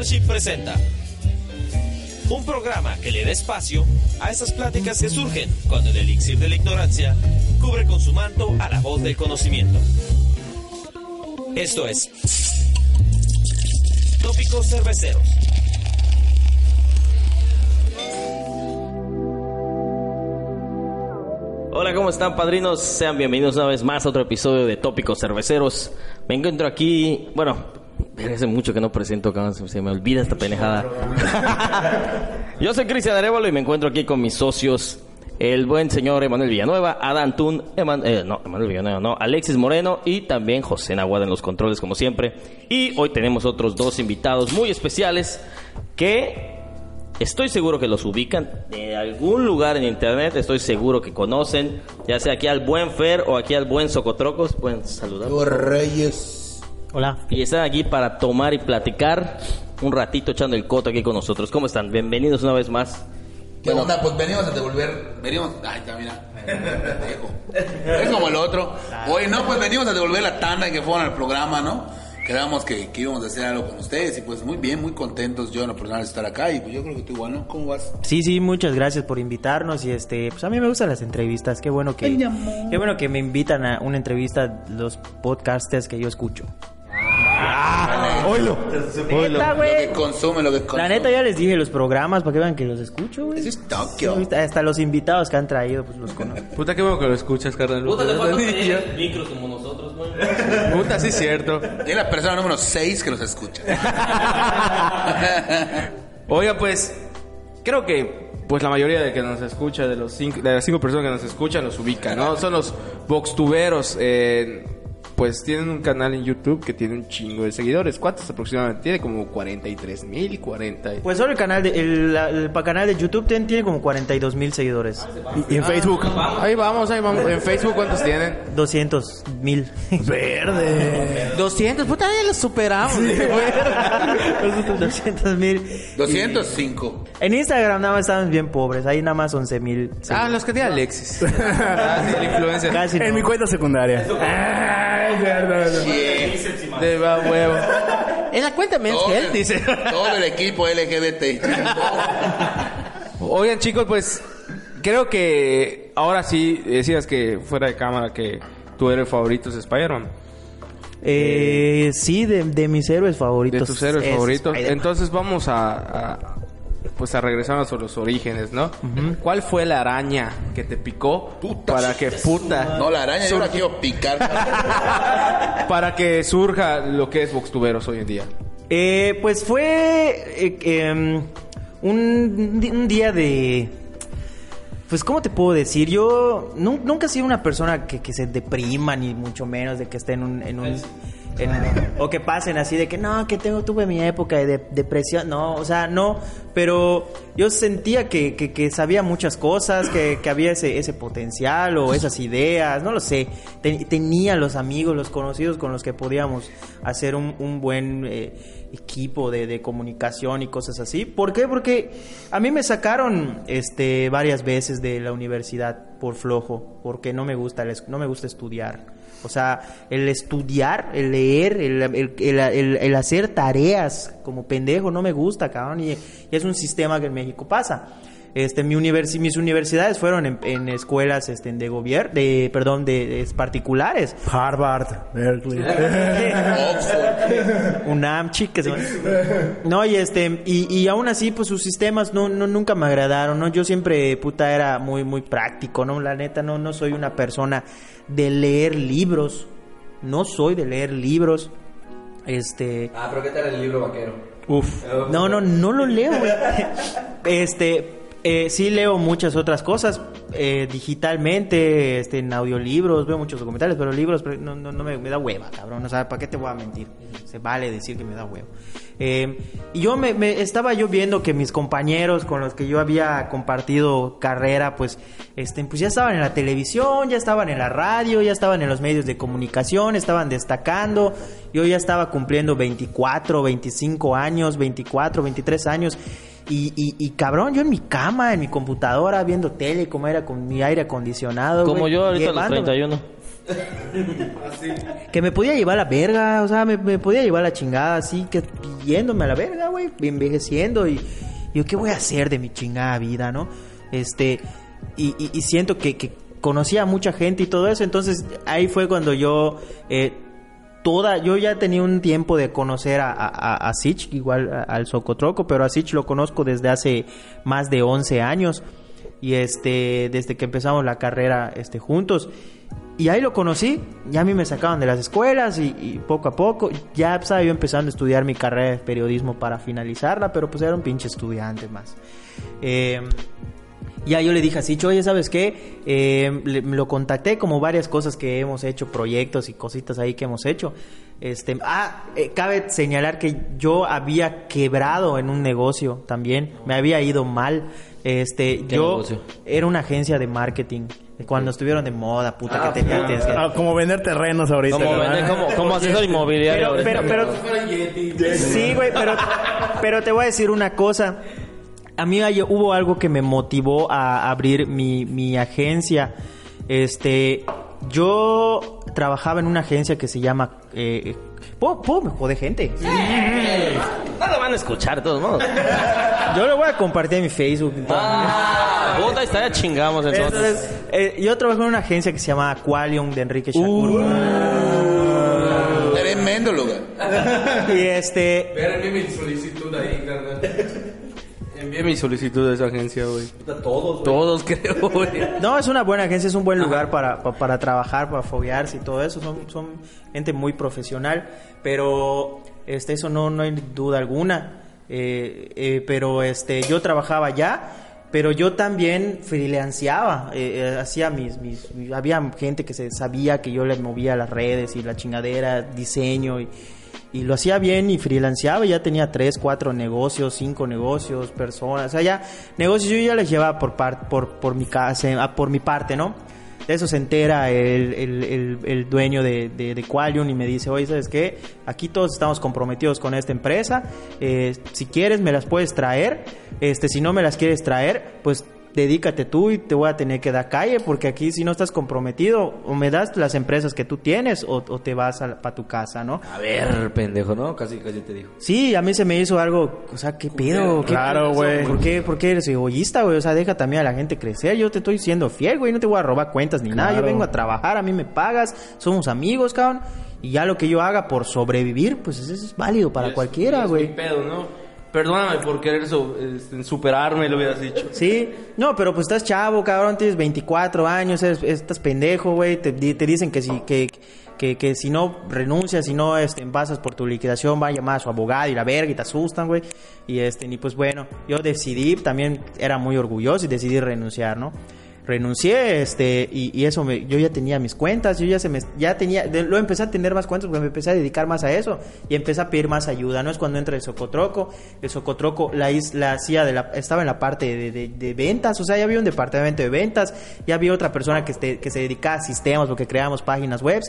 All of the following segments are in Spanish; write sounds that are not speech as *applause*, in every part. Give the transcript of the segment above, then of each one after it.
Presenta un programa que le da espacio a esas pláticas que surgen cuando el elixir de la ignorancia cubre con su manto a la voz del conocimiento. Esto es Tópicos Cerveceros. Hola, ¿cómo están, padrinos? Sean bienvenidos una vez más a otro episodio de Tópicos Cerveceros. Me encuentro aquí, bueno, hace mucho que no presento, se, me olvida esta penejada. *laughs* Yo soy Cristian Arevalo y me encuentro aquí con mis socios, el buen señor Emanuel Villanueva, Adán Tun, Eman- eh, no, Emanuel Villanueva, no, Alexis Moreno y también José Nahuada en los controles, como siempre. Y hoy tenemos otros dos invitados muy especiales que Estoy seguro que los ubican de algún lugar en internet, estoy seguro que conocen, ya sea aquí al buen Fer o aquí al buen Socotrocos, pueden saludar. Los Reyes. Hola. Y están aquí para tomar y platicar un ratito echando el coto aquí con nosotros. ¿Cómo están? Bienvenidos una vez más. ¿Qué onda? Pues venimos a devolver. Venimos. Ay, está, mira. Es como el otro. Oye, no, pues venimos a devolver la tanda que fueron al programa, ¿no? Quedamos que, que íbamos a hacer algo con ustedes y pues muy bien, muy contentos yo en lo personal de estar acá y pues yo creo que tú igual, ¿no? ¿Cómo vas? Sí, sí, muchas gracias por invitarnos y este, pues a mí me gustan las entrevistas. Qué bueno que Ay, qué bueno que me invitan a una entrevista los podcasters que yo escucho. Oilo. Neta, Lo que güey. consume, lo que consume. La neta ya les dije los programas para que vean que los escucho, güey. Eso es Tokio. Sí, Hasta los invitados que han traído, pues los conozco. *laughs* Puta, qué bueno que lo escuchas, carnal. Puta, te falta micros como nosotros, güey. *laughs* Puta, sí es cierto. Es la persona número 6 que nos escucha. *laughs* Oiga, pues, creo que pues la mayoría de que nos escucha, de los cinco, de las cinco personas que nos escuchan, nos ubican, ¿no? Son los boxtuberos. eh, pues tienen un canal en YouTube que tiene un chingo de seguidores. ¿Cuántos aproximadamente? Tiene como 43 mil, 40. Pues solo el canal de el, la- el pa- canal de YouTube tiene, tiene como 42 mil seguidores. Y, y en Facebook. Ahí vamos, ahí vamos. En Facebook, ¿cuántos tienen? 200 mil. Verde. 200, puta, ya los superamos. 200 *laughs* mil. 205. En Instagram nada más estamos bien pobres. Ahí nada más 11 mil. Ah, los que tiene Alexis. *laughs* ah, sí, el influencer. Casi En no. mi cuenta secundaria. De va huevo. En la cuenta Men's Todo, Health, el- dice. todo el equipo LGBT. Oigan, chicos, pues creo que ahora sí decías que fuera de cámara que tu héroe favorito es Spider-Man. Eh, sí, de, de mis héroes De favoritos. tus héroes es favoritos. Entonces vamos a, a- pues a regresarnos a los orígenes, ¿no? ¿Cuál fue la araña que te picó Puta. para que puta No, la araña yo la quiero picar. *laughs* para que surja lo que es Boxtuberos hoy en día? Eh, pues fue eh, em, un, un día de... Pues, ¿cómo te puedo decir? Yo nu- nunca he sido una persona que, que se deprima, ni mucho menos de que esté en un... En un en- o que pasen así de que no, que tengo, tuve mi época de, de- depresión. No, o sea, no. Pero yo sentía que, que- sabía muchas cosas, que, que había ese, ese potencial o esas ideas, no lo sé. Ten- tenía los amigos, los conocidos con los que podíamos hacer un, un buen eh, equipo de, de comunicación y cosas así. ¿Por qué? Porque a mí me sacaron este, varias veces de la universidad por flojo, porque no me gusta, no me gusta estudiar. O sea, el estudiar, el leer, el, el- el- el- hacer tareas como pendejo no me gusta, cabrón. Y es un sistema que en México pasa. Este, mi universi- mis universidades fueron en, en escuelas este, de gobierno, de, perdón, de, de particulares. Harvard, Berkeley. *laughs* UNAM, chicas. No, y este, y, y aún así, pues sus sistemas no, no, nunca me agradaron, ¿no? Yo siempre, puta, era muy, muy práctico, ¿no? La neta, no, no soy una persona de leer libros. No soy de leer libros. Este. Ah, pero ¿qué tal el libro vaquero? Uf. No, no, no lo leo, güey. *laughs* Este, eh, sí leo muchas otras cosas eh, digitalmente, este, en audiolibros, veo muchos documentales, pero libros no, no, no me, me da hueva, cabrón. O sea, ¿para qué te voy a mentir? Se vale decir que me da hueva. Eh, y yo me, me- estaba yo viendo que mis compañeros con los que yo había compartido carrera, pues, este, pues ya estaban en la televisión, ya estaban en la radio, ya estaban en los medios de comunicación, estaban destacando. Yo ya estaba cumpliendo 24, 25 años, 24, 23 años. Y, y, y cabrón, yo en mi cama, en mi computadora, viendo tele, como era con mi aire acondicionado. Como yo ahorita a los llevándome- 31. *laughs* Que me podía llevar a la verga, o sea, me, me podía llevar a la chingada, así que yéndome a la verga, güey, envejeciendo y yo, ¿qué voy a hacer de mi chingada vida, no? Este, y, y- y siento que, que conocía a mucha gente y todo eso, entonces ahí fue cuando yo, eh, toda, yo ya tenía un tiempo de conocer a, a, Sich, igual al Socotroco, pero a Sich lo conozco desde hace más de 11 años y este desde que empezamos la carrera este juntos. Y ahí lo conocí ya a mí me sacaban de las escuelas y, y poco a poco ya estaba yo empezando a estudiar mi carrera de periodismo para finalizarla pero pues era un pinche estudiante más. Eh, ya yo le dije así, oye, ¿sabes qué? Eh, le- lo contacté como varias cosas que hemos hecho, proyectos y cositas ahí que hemos hecho. Este, ah, eh, cabe señalar que yo había quebrado en un negocio también, me había ido mal. Este, ¿Qué yo negocio? era una agencia de marketing. Cuando estuvieron de moda, puta, que tenía tienes que- Ah, como vender terrenos ahorita. Como, vender- como, como asesor inmobiliario. Pero, pero, pero, sí, güey, pero, pero te voy a decir una cosa. A mí hay- hubo algo que me motivó a abrir mi, mi agencia. Este, yo trabajaba en una agencia que se llama. Eh, ¿puedo, puedo me jode gente? No lo van a escuchar de todos modos. *laughs* Yo lo voy a compartir en mi Facebook. Ah, puta, estaría chingamos entonces. Entonces, eh, yo trabajé en una agencia que se llama Aqualium de Enrique Shakur. Tremendo lugar. *laughs* Y este. Ver, envíe mi solicitud ahí, carnal. Mi solicitud a esa agencia, güey. Todos. Todos, *laughs* creo, güey. No, es una buena agencia, es un buen lugar para, pa- para trabajar, para foguearse y todo eso. Son, son gente muy profesional, pero este, eso no, no hay duda alguna. Eh, eh, pero este, yo trabajaba allá, pero yo también freelanceaba. eh, eh, hacía mis, mis, mis- Había gente que se sabía que yo le movía las redes y la chingadera, diseño y. Y lo hacía bien y freelanceaba, ya tenía tres, cuatro negocios, cinco negocios, personas, o sea, ya negocios yo ya les llevaba por par- por, por mi casa, ah, por mi parte, ¿no? De eso se entera el, el, el- el dueño de, de, de Qualium y me dice, oye, ¿sabes qué? Aquí todos estamos comprometidos con esta empresa, eh, si quieres me las puedes traer, este, si no me las quieres traer, pues dedícate tú y te voy a tener que dar calle porque aquí si no estás comprometido o me das las empresas que tú tienes o, o te vas para tu casa, ¿no? A ver, pendejo, ¿no? Casi, casi te dijo. Sí, a mí se me hizo algo, o sea, ¿qué pedo? ¿Qué Claro, güey. ¿Por qué, ¿Por qué eres egoísta, güey? O sea, deja también a la gente crecer. Yo te estoy siendo fiel, güey. No te voy a robar cuentas ni nada. Yo vengo a trabajar, a mí me pagas. Somos amigos, cabrón. Y ya lo que yo haga por sobrevivir, pues eso es válido para Es- cualquiera, es güey. pedo, ¿no? Perdóname por querer este, superarme, lo hubieras dicho. Sí, no, pero pues estás chavo, cabrón, tienes 24 años, estás pendejo, güey, te, te dicen que si, que, que, que si no renuncias, si no este, pasas por tu liquidación, va a llamar a su abogado y la verga y te asustan, güey. Y este, y pues bueno, yo decidí, también era muy orgulloso y decidí renunciar, ¿no? Renuncié este y, y eso me, yo ya tenía mis cuentas yo ya se me ya tenía de- lo empecé a tener más cuentas porque me empecé a dedicar más a eso y empecé a pedir más ayuda no es cuando entra el socotroco el socotroco la isla hacía de la estaba en la parte de, de- de ventas o sea ya había un departamento de ventas ya había otra persona que, este- que se dedicaba a sistemas porque creábamos páginas web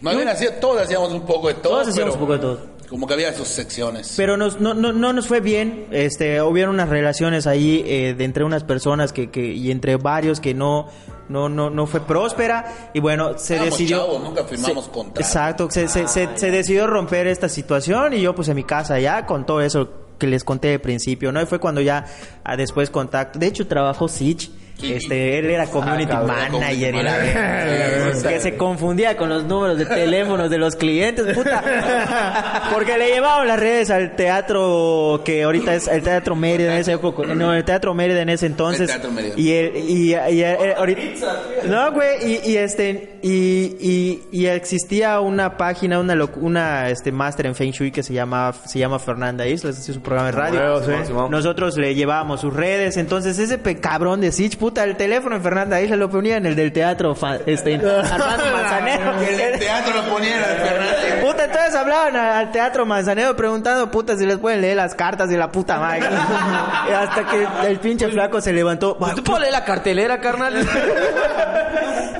Más bien, hacía- todos hacíamos un poco de todo. Todos hacíamos pero un poco de todo. Como que había sus secciones. Pero nos, no, no, no nos fue bien, este, hubieron unas relaciones ahí eh, de entre unas personas que, que, y entre varios que no, no, no, no fue próspera y bueno, se Éramos decidió... chavos, nunca firmamos se- contrato. Exacto, se, se, se, se decidió romper esta situación y yo pues en mi casa ya con todo eso que les conté de principio, ¿no? Y fue cuando ya ah, después contacto, de hecho trabajó Sich, Sí. Este, él era community cabrón, manager community y la. Sí, que se confundía con los números de teléfonos de los clientes, puta. *laughs* Porque le llevaban las redes al teatro que ahorita es el Teatro Mérida en ese época, no, el Teatro Mérida en ese entonces. El Teatro Mérida. Y el, y, y- y- ahorita No, güey, y, y este y, y, y existía una página, una una este máster en Feng Shui que se llama se llama Fernanda Islas, hacía su programa de radio. Huevo, sí. Nosotros le llevábamos sus redes, entonces ese pe- cabrón de Sich, puta, el teléfono en Fernanda Islas lo ponía en el del teatro fa- este *laughs* Armando Manzanero. *laughs* el teatro lo ponía en el Fernández. Puta, entonces hablaban al teatro Manzanero preguntando, puta, si les pueden leer las cartas de la puta madre. *laughs* Y Hasta que el pinche flaco se levantó. ¿Tú puedes leer la cartelera, carnal?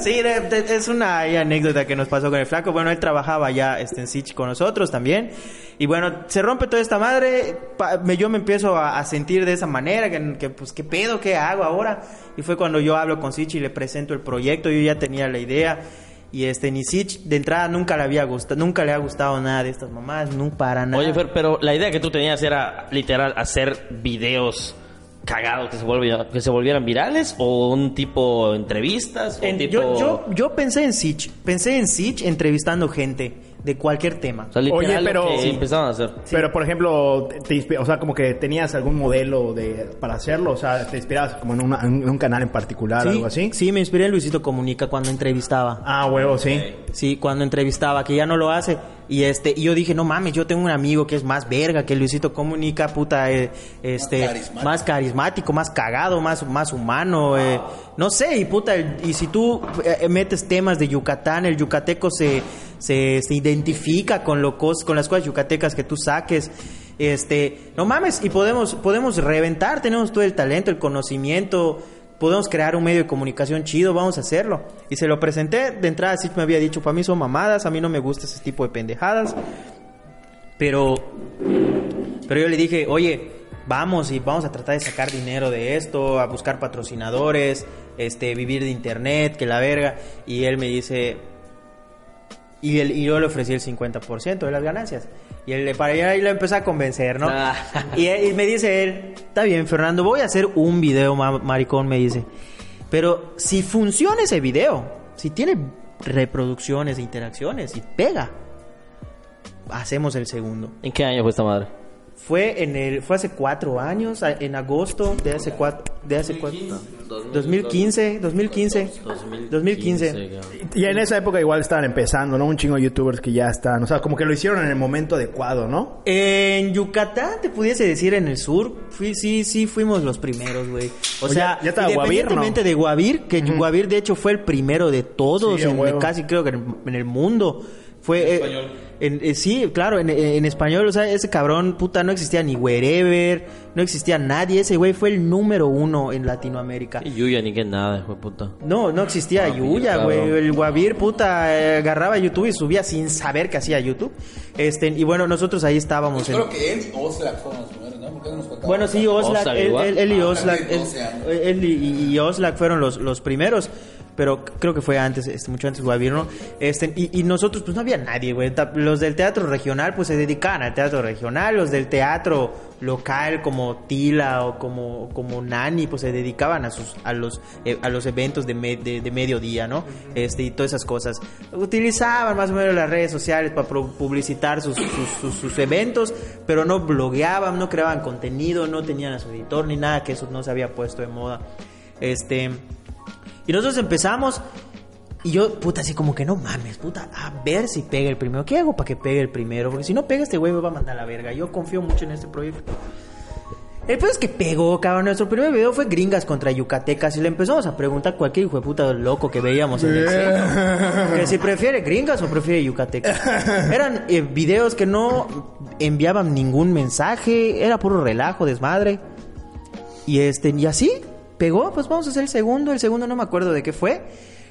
Sí, de- de- es una anécdota que nos pasó con el flaco. Bueno, él trabajaba ya este, en Sich con nosotros también. Y bueno, se rompe toda esta madre. pa- me- yo me empiezo a, a sentir de esa manera, que, que, pues, ¿qué pedo? ¿Qué hago ahora? Y fue cuando yo hablo con Sich y le presento el proyecto. Yo ya tenía la idea. Y este, ni Sitch, de entrada nunca le había gustado, nunca le ha gustado nada de estas mamás, no para nada. Oye, Fer, pero la idea que tú tenías era literal hacer videos cagados que se, volvieran, que se volvieran virales o un tipo entrevistas o En- tipo... yo, yo, yo pensé en Sitch, pensé en Sitch entrevistando gente de cualquier tema. O sea, literal Oye, lo pero- que Sí. empezaban a hacer. Pero, por ejemplo, te inspi- o sea, como que tenías algún modelo de para hacerlo, o sea, te inspirabas como en, una- en un canal en particular, Sí, algo así. sí, me inspiré en Luisito Comunica cuando entrevistaba. Ah, huevo, sí. Sí, cuando entrevistaba, que ya no lo hace. Y este, y yo dije, no mames, yo tengo un amigo que es más verga que Luisito Comunica, puta, eh, este, Más más carismático. carismático, más, cagado, más, más humano, eh, no sé, y puta, y si tú eh, metes temas de Yucatán, el yucateco se, se, se identifica con lo con las cosas yucatecas que tú saques. Este, no mames, y podemos, podemos reventar, tenemos todo el talento, el conocimiento, podemos crear un medio de comunicación chido, vamos a hacerlo. Y se lo presenté, de entrada sí me había dicho, para mí son mamadas, a mí no me gusta ese tipo de pendejadas. Pero, pero yo le dije, oye, vamos y vamos a tratar de sacar dinero de esto, a buscar patrocinadores, este, vivir de internet, que la verga. Y él me dice, y, él- y yo le ofrecí el 50% de las ganancias. Y él, para allá ahí lo empecé a convencer, ¿no? Ah. Y, y me dice él, está bien, Fernando, voy a hacer un video, ma- maricón, me dice. Pero si funciona ese video, si tiene reproducciones e interacciones y pega, hacemos el segundo. ¿En qué año fue esta madre? Fue en el, fue hace cuatro años, en agosto de hace cuatro, de hace cuatro, 2015, 2015, 2015. Y en esa época igual estaban empezando, ¿no? Un chingo de youtubers que ya están, o sea, como que lo hicieron en el momento adecuado, ¿no? En Yucatán, te pudiese decir en el sur, fui, sí, sí, fuimos los primeros, güey. O sea, ya Guavir, independientemente ¿no? de Guavir, que Guavir de hecho fue el primero de todos, Sí, en- casi creo que en, en el mundo. Fue, eh, en- eh, sí, claro, en, en español, o sea, ese cabrón, puta, no existía ni wherever, no existía nadie, ese güey fue el número uno en Latinoamérica. Y Yuya ni que nada, hijo de puta. No, no existía Yuya, güey. El Guavir, puta, eh, agarraba YouTube y subía sin saber que hacía YouTube. Este, y bueno, nosotros ahí estábamos. en- Creo que él y Oxlack fueron los primeros, ¿no? Porque no nos. Bueno, sí, Oslak, Oslak él, igual. él- él y Ah, Oslak, hace él, 12 años. él y, y Oslak fueron los, los primeros, pero creo que fue antes, este, mucho antes Guavir, ¿no? Este, y, nosotros, pues no había nadie, güey. Los del teatro regional, pues se dedicaban al teatro regional, los del teatro local, como Tila o como, como Nani, pues se dedicaban a sus, a los, eh, a los eventos de, me- de, de mediodía, ¿no? Este, y todas esas cosas. Utilizaban más o menos las redes sociales para publicitar sus, sus, sus- sus eventos, pero no blogueaban, no creaban contenido, no tenían a su editor ni nada, que eso no se había puesto de moda. Este, y nosotros empezamos y yo, puta, así como que no mames, puta, a ver si pega el primero. ¿Qué hago para que pegue el primero? Porque si no pega este güey me va a mandar a la verga. Yo confío mucho en este proyecto. El peor es que pegó, cabrón. Nuestro primer video fue Gringas contra Yucatecas y le empezamos a preguntar a cualquier hijo de puta loco que veíamos en el centro. Que si prefiere Gringas o prefiere Yucatecas. *laughs* Eran eh, videos que no enviaban ningún mensaje, era puro relajo, desmadre. Y este, y así, pegó, pues vamos a hacer el segundo. El segundo no me acuerdo de qué fue.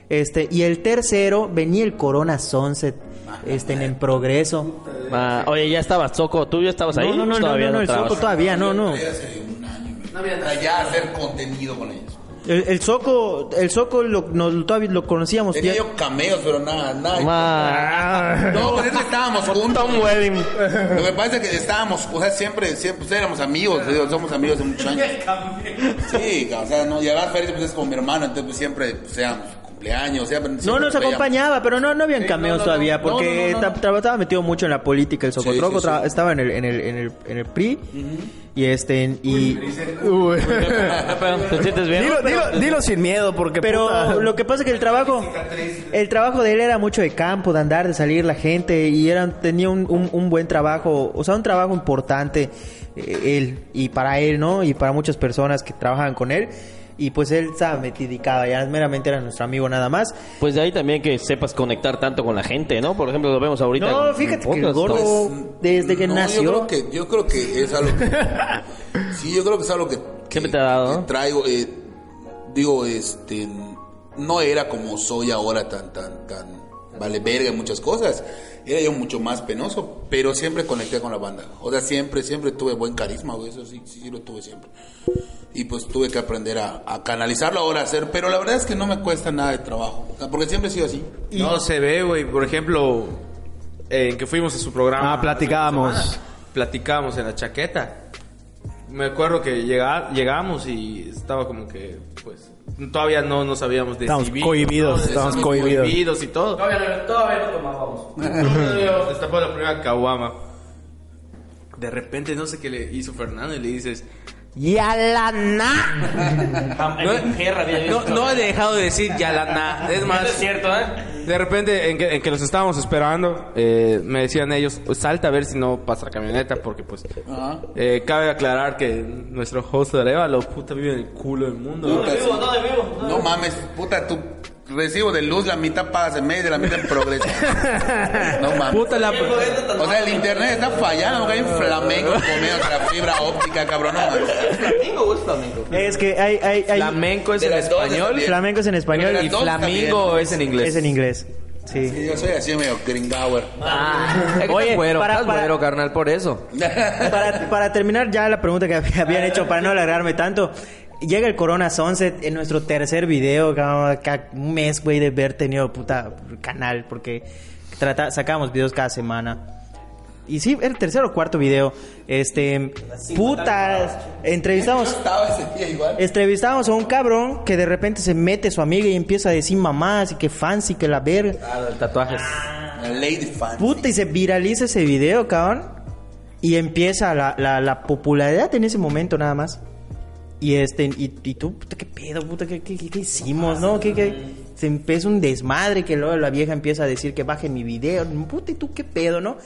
Este, y el tercero venía el Corona Sunset, este, en el progreso. Ah, oye, ya estabas, Soco. ¿Tú ya estabas ahí? No, no, no, no, Todavía no, no, el. Soco todavía, no, no. Para ya hacer contenido con ellos. El, el Soco, el Soco lo, nos- todavía lo conocíamos. Tenía ya- yo cameos, pero nada, nada. Ma- *laughs* No, pues es que estábamos juntos. Tom Wedding. Lo que pasa es que estábamos, o sea, siempre, siempre pues, éramos amigos, digo, somos amigos de muchos años. *laughs* Sí, o sea, no, y además Félix pues, es como mi hermano, entonces pues, siempre, pues, seamos cumpleaños, siempre, No nos acompañaba, pero no, no habían Sí, cameos no, no, todavía, no, porque no, no, no, ta- tra- estaba metido mucho en la política el Socotroco, Sí, sí, estaba en el, en el, en el, en el PRI, y este, y... Uy. ¿Te sientes bien? dilo, dilo, dilo sin miedo, porque Pero puta- lo que pasa es que el trabajo, el trabajo de él era mucho de campo, de andar, de salir la gente y era, tenía un, un- un buen trabajo, o sea, un trabajo importante eh, él y para él, ¿no? Y para muchas personas que trabajaban con él. Y pues él estaba metidicado, ya meramente era nuestro amigo nada más. Pues de ahí también que sepas conectar tanto con la gente, ¿no? Por ejemplo, lo vemos ahorita. No, en- fíjate en que el gordo, desde que No, nació... Yo creo que, yo creo que es algo que. *laughs* sí, yo creo que es algo que. que- te ha dado, que ¿no? traigo. eh, digo, este. No era como soy ahora tan, tan, tan. Vale, verga en muchas cosas. Era yo mucho más penoso, pero siempre conecté con la banda. O sea, siempre, siempre tuve buen carisma, güey. Eso sí, sí, sí lo tuve siempre. Y pues tuve que aprender a, a canalizarlo ahora a hacer, pero la verdad es que no me cuesta nada de trabajo, porque siempre he sido así. No se ve, güey. Por ejemplo, eh, en que fuimos a su programa. Ah, semana, Platicábamos en la chaqueta. Me acuerdo que llega, llegamos y estaba como que, pues, todavía no nos habíamos Estábamos decidido. cohibidos, estábamos cohibidos. y todo. Todavía, todavía no tomábamos. *laughs* Destapó la primera caguama. De repente, no sé qué le hizo Fernando y le dices... No, No, no he dejado de decir Yalana. *laughs* Es más, es cierto, ¿eh? De repente, en que, en que los estábamos esperando, eh, me decían ellos, salta a ver si no pasa la camioneta, porque pues... Eh, cabe aclarar que nuestro host de Arevalo, puta, vive en el culo del mundo. De vivo, no de vivo. No mames, puta, tu recibo de luz, la mitad pagas en medio, la mitad en progreso. *laughs* No mames. Puta la... O sea, el internet está fallando porque hay un flamenco *laughs* comiendo la fibra óptica, cabrón. No mames. ¿Flamenco o es flamenco? Es que hay, hay, hay Flamenco es en español flamenco es en español y flamingo es en inglés. es en inglés. Sí. Sí, yo soy así medio gringauer. Que *laughs* Oye, güero, para- para- güero, carnal, por eso. Para, para terminar ya la pregunta que hab- habían hecho, para no alargarme tanto, llega el Corona Sunset en nuestro tercer video, un mes, güey, de haber tenido puta canal, porque trata, sacábamos videos cada semana. Y sí, el tercer o cuarto video. Este, putas, entrevistamos, entrevistamos a un cabrón que de repente se mete su amiga y empieza a decir mamás y que fancy, que la verga. Ah, tatuajes. La Lady Fan. Puta, y se viraliza ese video, cabrón. Y empieza la, la, la popularidad en ese momento nada más. Y este, y, y tú, puta, qué pedo, puta, qué, qué, qué- qué hicimos, ¿no? ¿Qué, qué? Se empieza un desmadre que luego la vieja empieza a decir que baje mi video. Puta, ¿y tú qué pedo, no?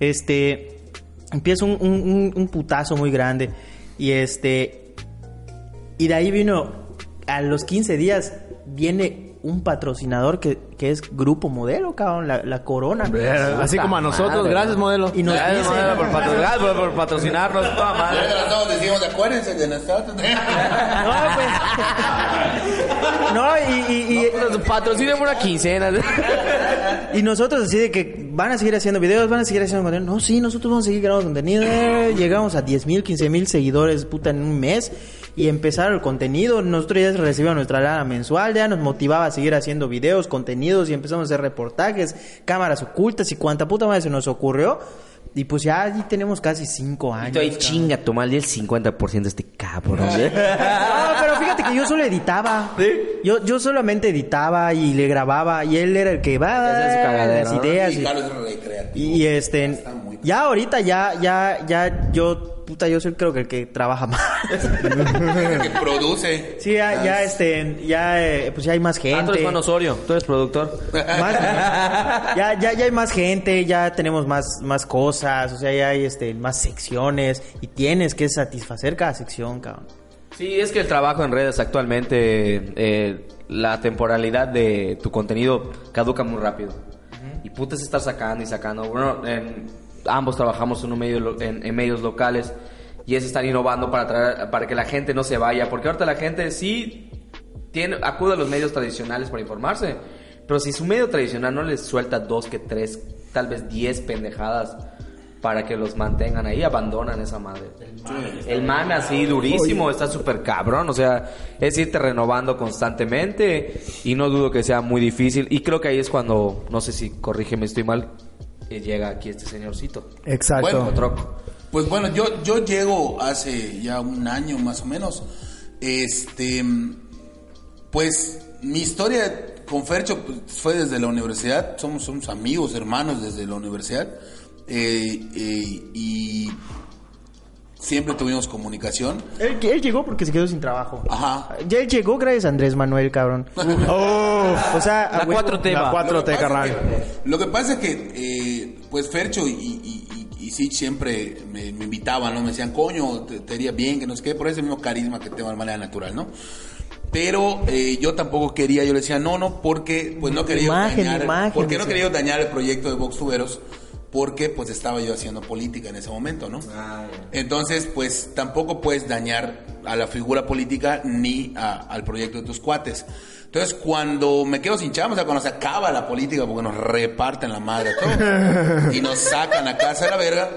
Este, empieza un, un, un- un putazo muy grande. Y este, y de ahí vino, a los 15 días, viene un patrocinador que, que es Grupo Modelo, cabrón, la, la Corona. Así como a nosotros. madre. Gracias, modelo. Y nos Gracias, dice- madre, por, patro- gracias por- por patrocinarnos, toda Ya madre. todos decimos, acuérdense de nosotros. *laughs* No, pues. No, y, y, y- Patrocinen por una quincena. *laughs* y nosotros así de que van a seguir haciendo videos, van a seguir haciendo contenido. No, sí, nosotros vamos a seguir grabando contenido. Llegamos a 10 mil, 15 mil seguidores, puta, en un mes. Y empezaron el contenido. Nosotros ya recibíamos nuestra lana mensual, ya nos motivaba a seguir haciendo videos, contenidos y empezamos a hacer reportajes, cámaras ocultas y cuánta puta madre se nos ocurrió. Y pues ya allí tenemos casi 5 años. Y tú ahí cabrón. chinga y el 50% de este cabrón. ¿eh? *laughs* No, pero fíjate que yo solo editaba. Yo, yo solamente editaba y le grababa y él era el que va cagadero, las ideas. Y este, ya ahorita ya, ya, ya, yo, puta, yo soy creo que el que trabaja más. que produce. sí, ya, ya, este, ya, eh, pues ya hay más Ah, tú eres gente. Juan Osorio, tú eres productor. Más- ya, ya, ya hay más gente, ya tenemos más, más cosas, o sea, ya hay este, más secciones y tienes que satisfacer cada sección, cabrón. Sí, es que el trabajo en redes actualmente, eh, la temporalidad de tu contenido caduca muy rápido. Y putas estar sacando y sacando. Bueno, en- ambos trabajamos en, un medio, en, en medios locales y es estar innovando para, traer, para que la gente no se vaya. Porque ahorita la gente sí tiene, acude a los medios tradicionales para informarse. Pero si su medio tradicional no les suelta dos que tres, tal vez diez pendejadas para que los mantengan ahí, abandonan esa madre. El mame así durísimo, está súper cabrón, o sea, es irte renovando constantemente y no dudo que sea muy difícil. Y creo que ahí es cuando, no sé si corrígeme, estoy mal, llega aquí este señorcito. Exacto. Bueno, Troco. Pues bueno, yo, yo llego hace ya un año más o menos. Este, pues mi historia con Fercho pues, fue desde la universidad. Somos, somos amigos, hermanos desde la universidad. Eh, eh, y siempre tuvimos comunicación. Él, él llegó porque se quedó sin trabajo. Ajá. Ya él llegó gracias a Andrés Manuel, cabrón. *laughs* Oh, O sea, La a huevo. 4T la va. 4T, Lo que pasa carnal. Lo que pasa es que, eh, pues Fercho y, y, y, y Sich siempre me, me invitaban, ¿no? Me decían, coño, te, te iría bien, que no sé qué, por ese mismo carisma que tengo de manera natural, ¿no? Pero eh, yo tampoco quería, yo le decía, no, no, porque pues no quería Imagen, dañar, imagen, porque no quería dañar el proyecto de Vox Tuberos, porque pues estaba yo haciendo política en ese momento, ¿no? Entonces, pues tampoco puedes dañar a la figura política ni a- al proyecto de tus cuates. Entonces, cuando me quedo sin chamba, o sea, cuando se acaba la política, porque nos reparten la madre a todos y nos sacan a casa de la verga,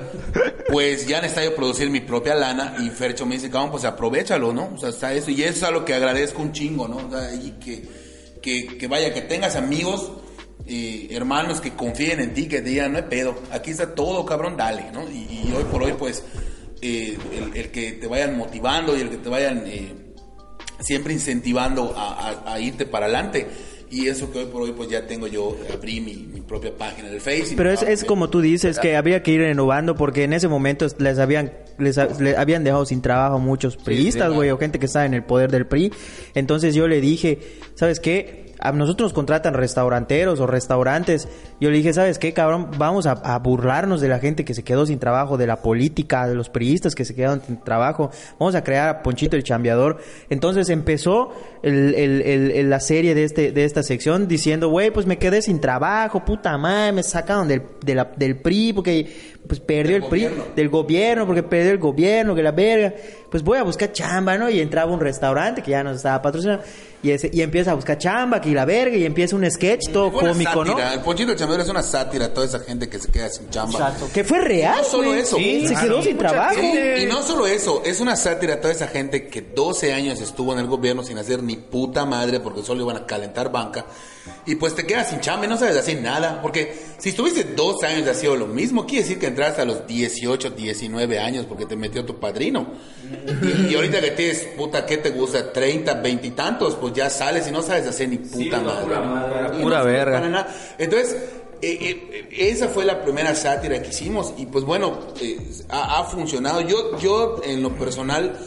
pues ya necesito yo producir mi propia lana. Y Fercho me dice, cabrón, pues aprovechalo, ¿no? O sea, está eso. Y eso es algo que agradezco un chingo, ¿no? O sea, y que, que, que vaya, que tengas amigos, eh, hermanos que confíen en ti, que te digan, no hay pedo, aquí está todo, cabrón, dale, ¿no? Y, y hoy por hoy, pues, eh, el, el que te vayan motivando y el que te vayan eh, siempre incentivando a, a- a irte para adelante. Y eso que hoy por hoy, pues ya tengo yo, abrí mi, mi propia página del Facebook. Pero es, es como tú dices, que habría que ir renovando porque en ese momento les habían les, ha- le habían dejado sin trabajo muchos priistas, güey, o gente que está en el poder del PRI. Entonces yo le dije, ¿sabes qué? A nosotros nos contratan restauranteros o restaurantes. Yo le dije, ¿sabes qué, cabrón? Vamos a, a burlarnos de la gente que se quedó sin trabajo, de la política, de los priistas que se quedaron sin trabajo. Vamos a crear a Ponchito el Chambeador. Entonces empezó el- el- el- el- la serie de, este, de esta sección diciendo, güey, pues me quedé sin trabajo, puta madre, me sacaron del, de la- del PRI porque pues perdió Del el PRI, del gobierno, porque perdió el gobierno, que la verga. Pues voy a buscar chamba, ¿no? Y entraba un restaurante que ya nos estaba patrocinando. Y, ese, y empieza a buscar chamba, que la verga, y empieza un sketch todo una cómico, sátira. ¿no? El Ponchito Chambeador es una sátira a toda esa gente que se queda sin chamba. Exacto. Que fue real, No solo güey. eso. Sí, se Claro. quedó sin Mucha trabajo. gente- Y no solo eso, es una sátira a toda esa gente que 12 años estuvo en el gobierno sin hacer ni puta madre porque solo iban a calentar banca. Y pues te quedas sin chamba y no sabes hacer nada. Porque si estuviste dos años haciendo lo mismo, quiere decir que entraste a los 18, 19 años porque te metió tu padrino. Y, y ahorita que tienes, puta, ¿qué te gusta? 30, 20 y tantos, pues ya sales y no sabes hacer ni puta madre. Pura no sirve verga. nada. Entonces, eh, eh, esa fue la primera sátira que hicimos y pues bueno, eh, ha, ha funcionado. Yo, yo en lo personal...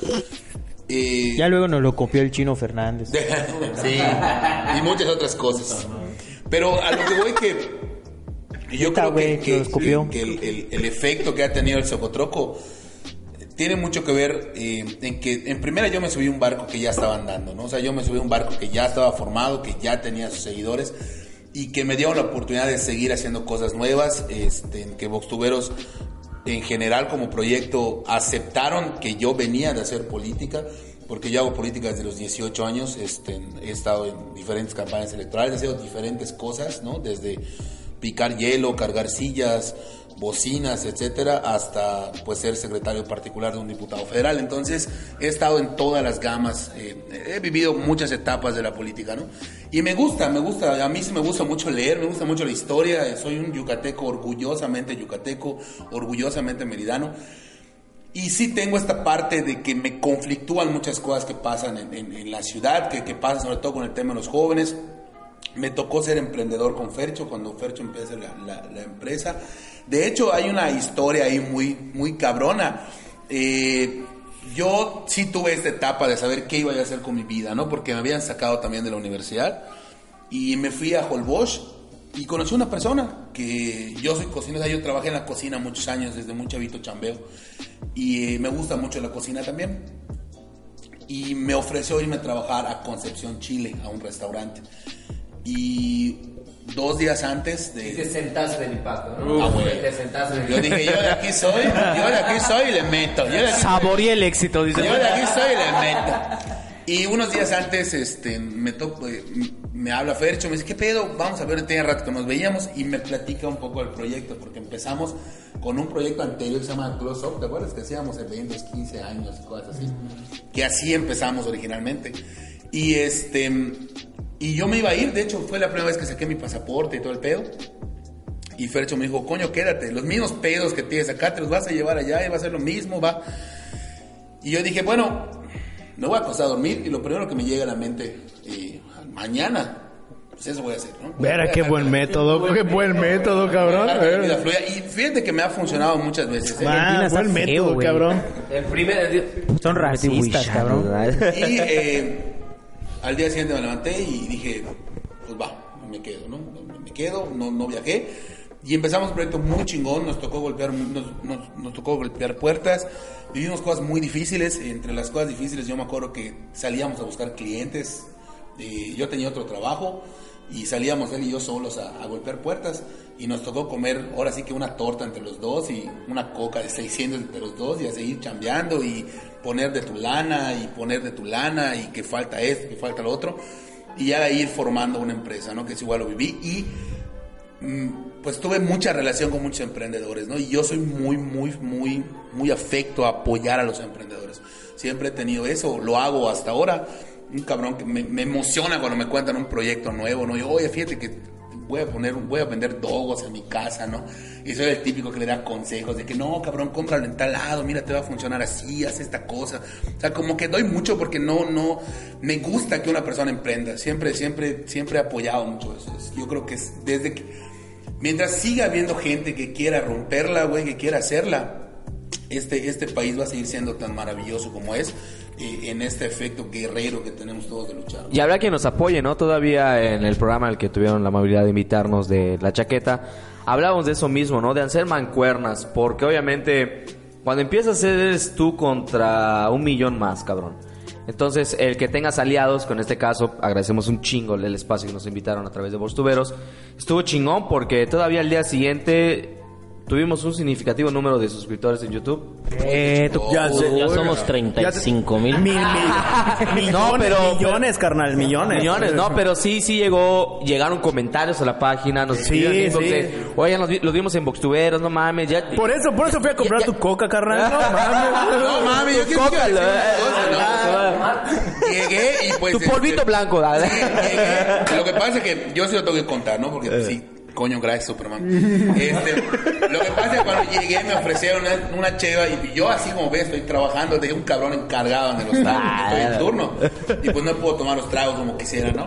Ya luego nos lo copió el chino Fernández. *laughs* sí, y muchas otras cosas. Pero a lo que voy que yo creo que, el, el- el efecto que ha tenido el Socotroco tiene mucho que ver eh, en que en primera yo me subí a un barco que ya estaba andando, ¿no? O sea, yo me subí a un barco que ya estaba formado, que ya tenía sus seguidores y que me dieron la oportunidad de seguir haciendo cosas nuevas, este, que Voxtuberos en general como proyecto aceptaron que yo venía de hacer política, porque yo hago política desde los 18 años, este, he estado en diferentes campañas electorales, he hecho diferentes cosas, ¿no? Desde picar hielo, cargar sillas, bocinas, etcétera, hasta pues ser secretario particular de un diputado federal. Entonces, he estado en todas las gamas, eh, he vivido muchas etapas de la política, ¿no? Y me gusta, me gusta, a mí sí me gusta mucho leer, me gusta mucho la historia, eh, soy un yucateco orgullosamente yucateco, orgullosamente meridano. Y sí tengo esta parte de que me conflictúan muchas cosas que pasan en, la ciudad, que, que pasan sobre todo con el tema de los jóvenes. Me tocó ser emprendedor con Fercho cuando Fercho empieza la, empresa. De hecho, hay una historia ahí muy, muy cabrona. Eh, yo sí tuve esta etapa de saber qué iba a hacer con mi vida, ¿no? Porque me habían sacado también de la universidad y me fui a Holbox y conocí una persona que yo soy cocinero, yo trabajé en la cocina muchos años, desde muy chavito chambeo y eh, me gusta mucho la cocina también. Y me ofreció irme a trabajar a Concepción, Chile, a un restaurante. Y dos días antes Y te de... sentaste del impacto, ¿no? Ah, güey. Te sentaste del Yo dije, yo de aquí soy, yo de aquí soy y le meto. Yo de aquí Saboreé el éxito, dice. yo de aquí soy y le meto. Y unos días antes, este, me, to- eh, me habla Fercho, me dice, ¿qué pedo? Vamos a ver, tenía rato que nos veíamos y me platica un poco del proyecto, porque empezamos con un proyecto anterior que se llama Close Up, ¿te acuerdas? Que hacíamos eventos 15 años y cosas así. Que así empezamos originalmente. Y este, y yo me iba a ir, de hecho fue la primera vez que saqué mi pasaporte y todo el pedo. Y Fercho me dijo, coño, quédate, los mismos pedos que tienes acá te los vas a llevar allá y va a ser lo mismo, va. Y yo dije, bueno, me voy a acostar a dormir y lo primero que me llega a la mente, eh, mañana, pues eso voy a hacer, ¿no? Verá, qué buen método, qué buen método, cabrón. fluya. Y fíjate que me ha funcionado muchas veces. ¿eh? Ah, buen feo, método, cabrón. El primer... Son racistas, cabrón. Y eh, al día siguiente me levanté y dije, pues va, me quedo, ¿no? Me quedo, no, no viajé. Y empezamos un proyecto muy chingón, nos tocó golpear, nos, nos- nos tocó golpear puertas, vivimos cosas muy difíciles, entre las cosas difíciles yo me acuerdo que salíamos a buscar clientes, eh, yo tenía otro trabajo y salíamos él y yo solos a, a golpear puertas y nos tocó comer ahora sí que una torta entre los dos y una coca de 600 entre los dos y a seguir chambeando y poner de tu lana y poner de tu lana y que falta esto, que falta lo otro. y ya de ir formando una empresa, ¿no? Que es igual lo viví y mm, pues tuve mucha relación con muchos emprendedores, ¿no? Y yo soy muy, muy, muy, muy afecto a apoyar a los emprendedores. Siempre he tenido eso, lo hago hasta ahora. Un cabrón que me, me emociona cuando me cuentan un proyecto nuevo, ¿no? Yo, oye, fíjate que voy a poner, voy a vender dogos en mi casa, ¿no? Y soy el típico que le da consejos de que no, cabrón, cómpralo en tal lado, mira, te va a funcionar así, haz esta cosa. O sea, como que doy mucho porque no, no, me gusta que una persona emprenda. Siempre, siempre, siempre he apoyado mucho eso. Yo creo que es desde que, mientras siga habiendo gente que quiera romperla, güey, que quiera hacerla, este, este país va a seguir siendo tan maravilloso como es en este efecto guerrero que tenemos todos de luchar. Y habrá quien nos apoye, ¿no? Todavía en el programa al que tuvieron la amabilidad de invitarnos de La Chaqueta, hablábamos de eso mismo, ¿no? De hacer mancuernas, porque obviamente cuando empiezas eres tú contra un millón más, cabrón. Entonces, el que tengas aliados, con este caso, agradecemos un chingo el espacio que nos invitaron a través de Bostuberos. Estuvo chingón porque todavía al día siguiente tuvimos un significativo número de suscriptores en YouTube. Eh, tú- Ya. Ya somos 35 mil. Mil, mil, *laughs* millones, No, pero- millones, carnal, millones. Millones, no, pero sí, sí llegó, llegaron comentarios a la página, nos Sí, escribieron inbox sí. de, oigan, los, vi- los vimos en Boxtuberos, no mames, ya... Por eso, por eso fui a comprar Ya- ya- tu coca, carnal. *laughs* No mames. No mami, yo quiero Coca, quiero decir eh, ¿no? Llegué y pues. Tu polvito blanco, dale. Sí, llegué. Lo que pasa es que yo sí lo tengo que contar, ¿no? Porque pues, sí, coño, gracias, Superman. *laughs* Este, lo que pasa es que cuando llegué me ofrecieron una, una cheva y yo, así como ves, estoy trabajando, tenía un cabrón encargado de los tragos, estoy en turno. *laughs* Y pues no puedo tomar los tragos como quisiera, ¿no?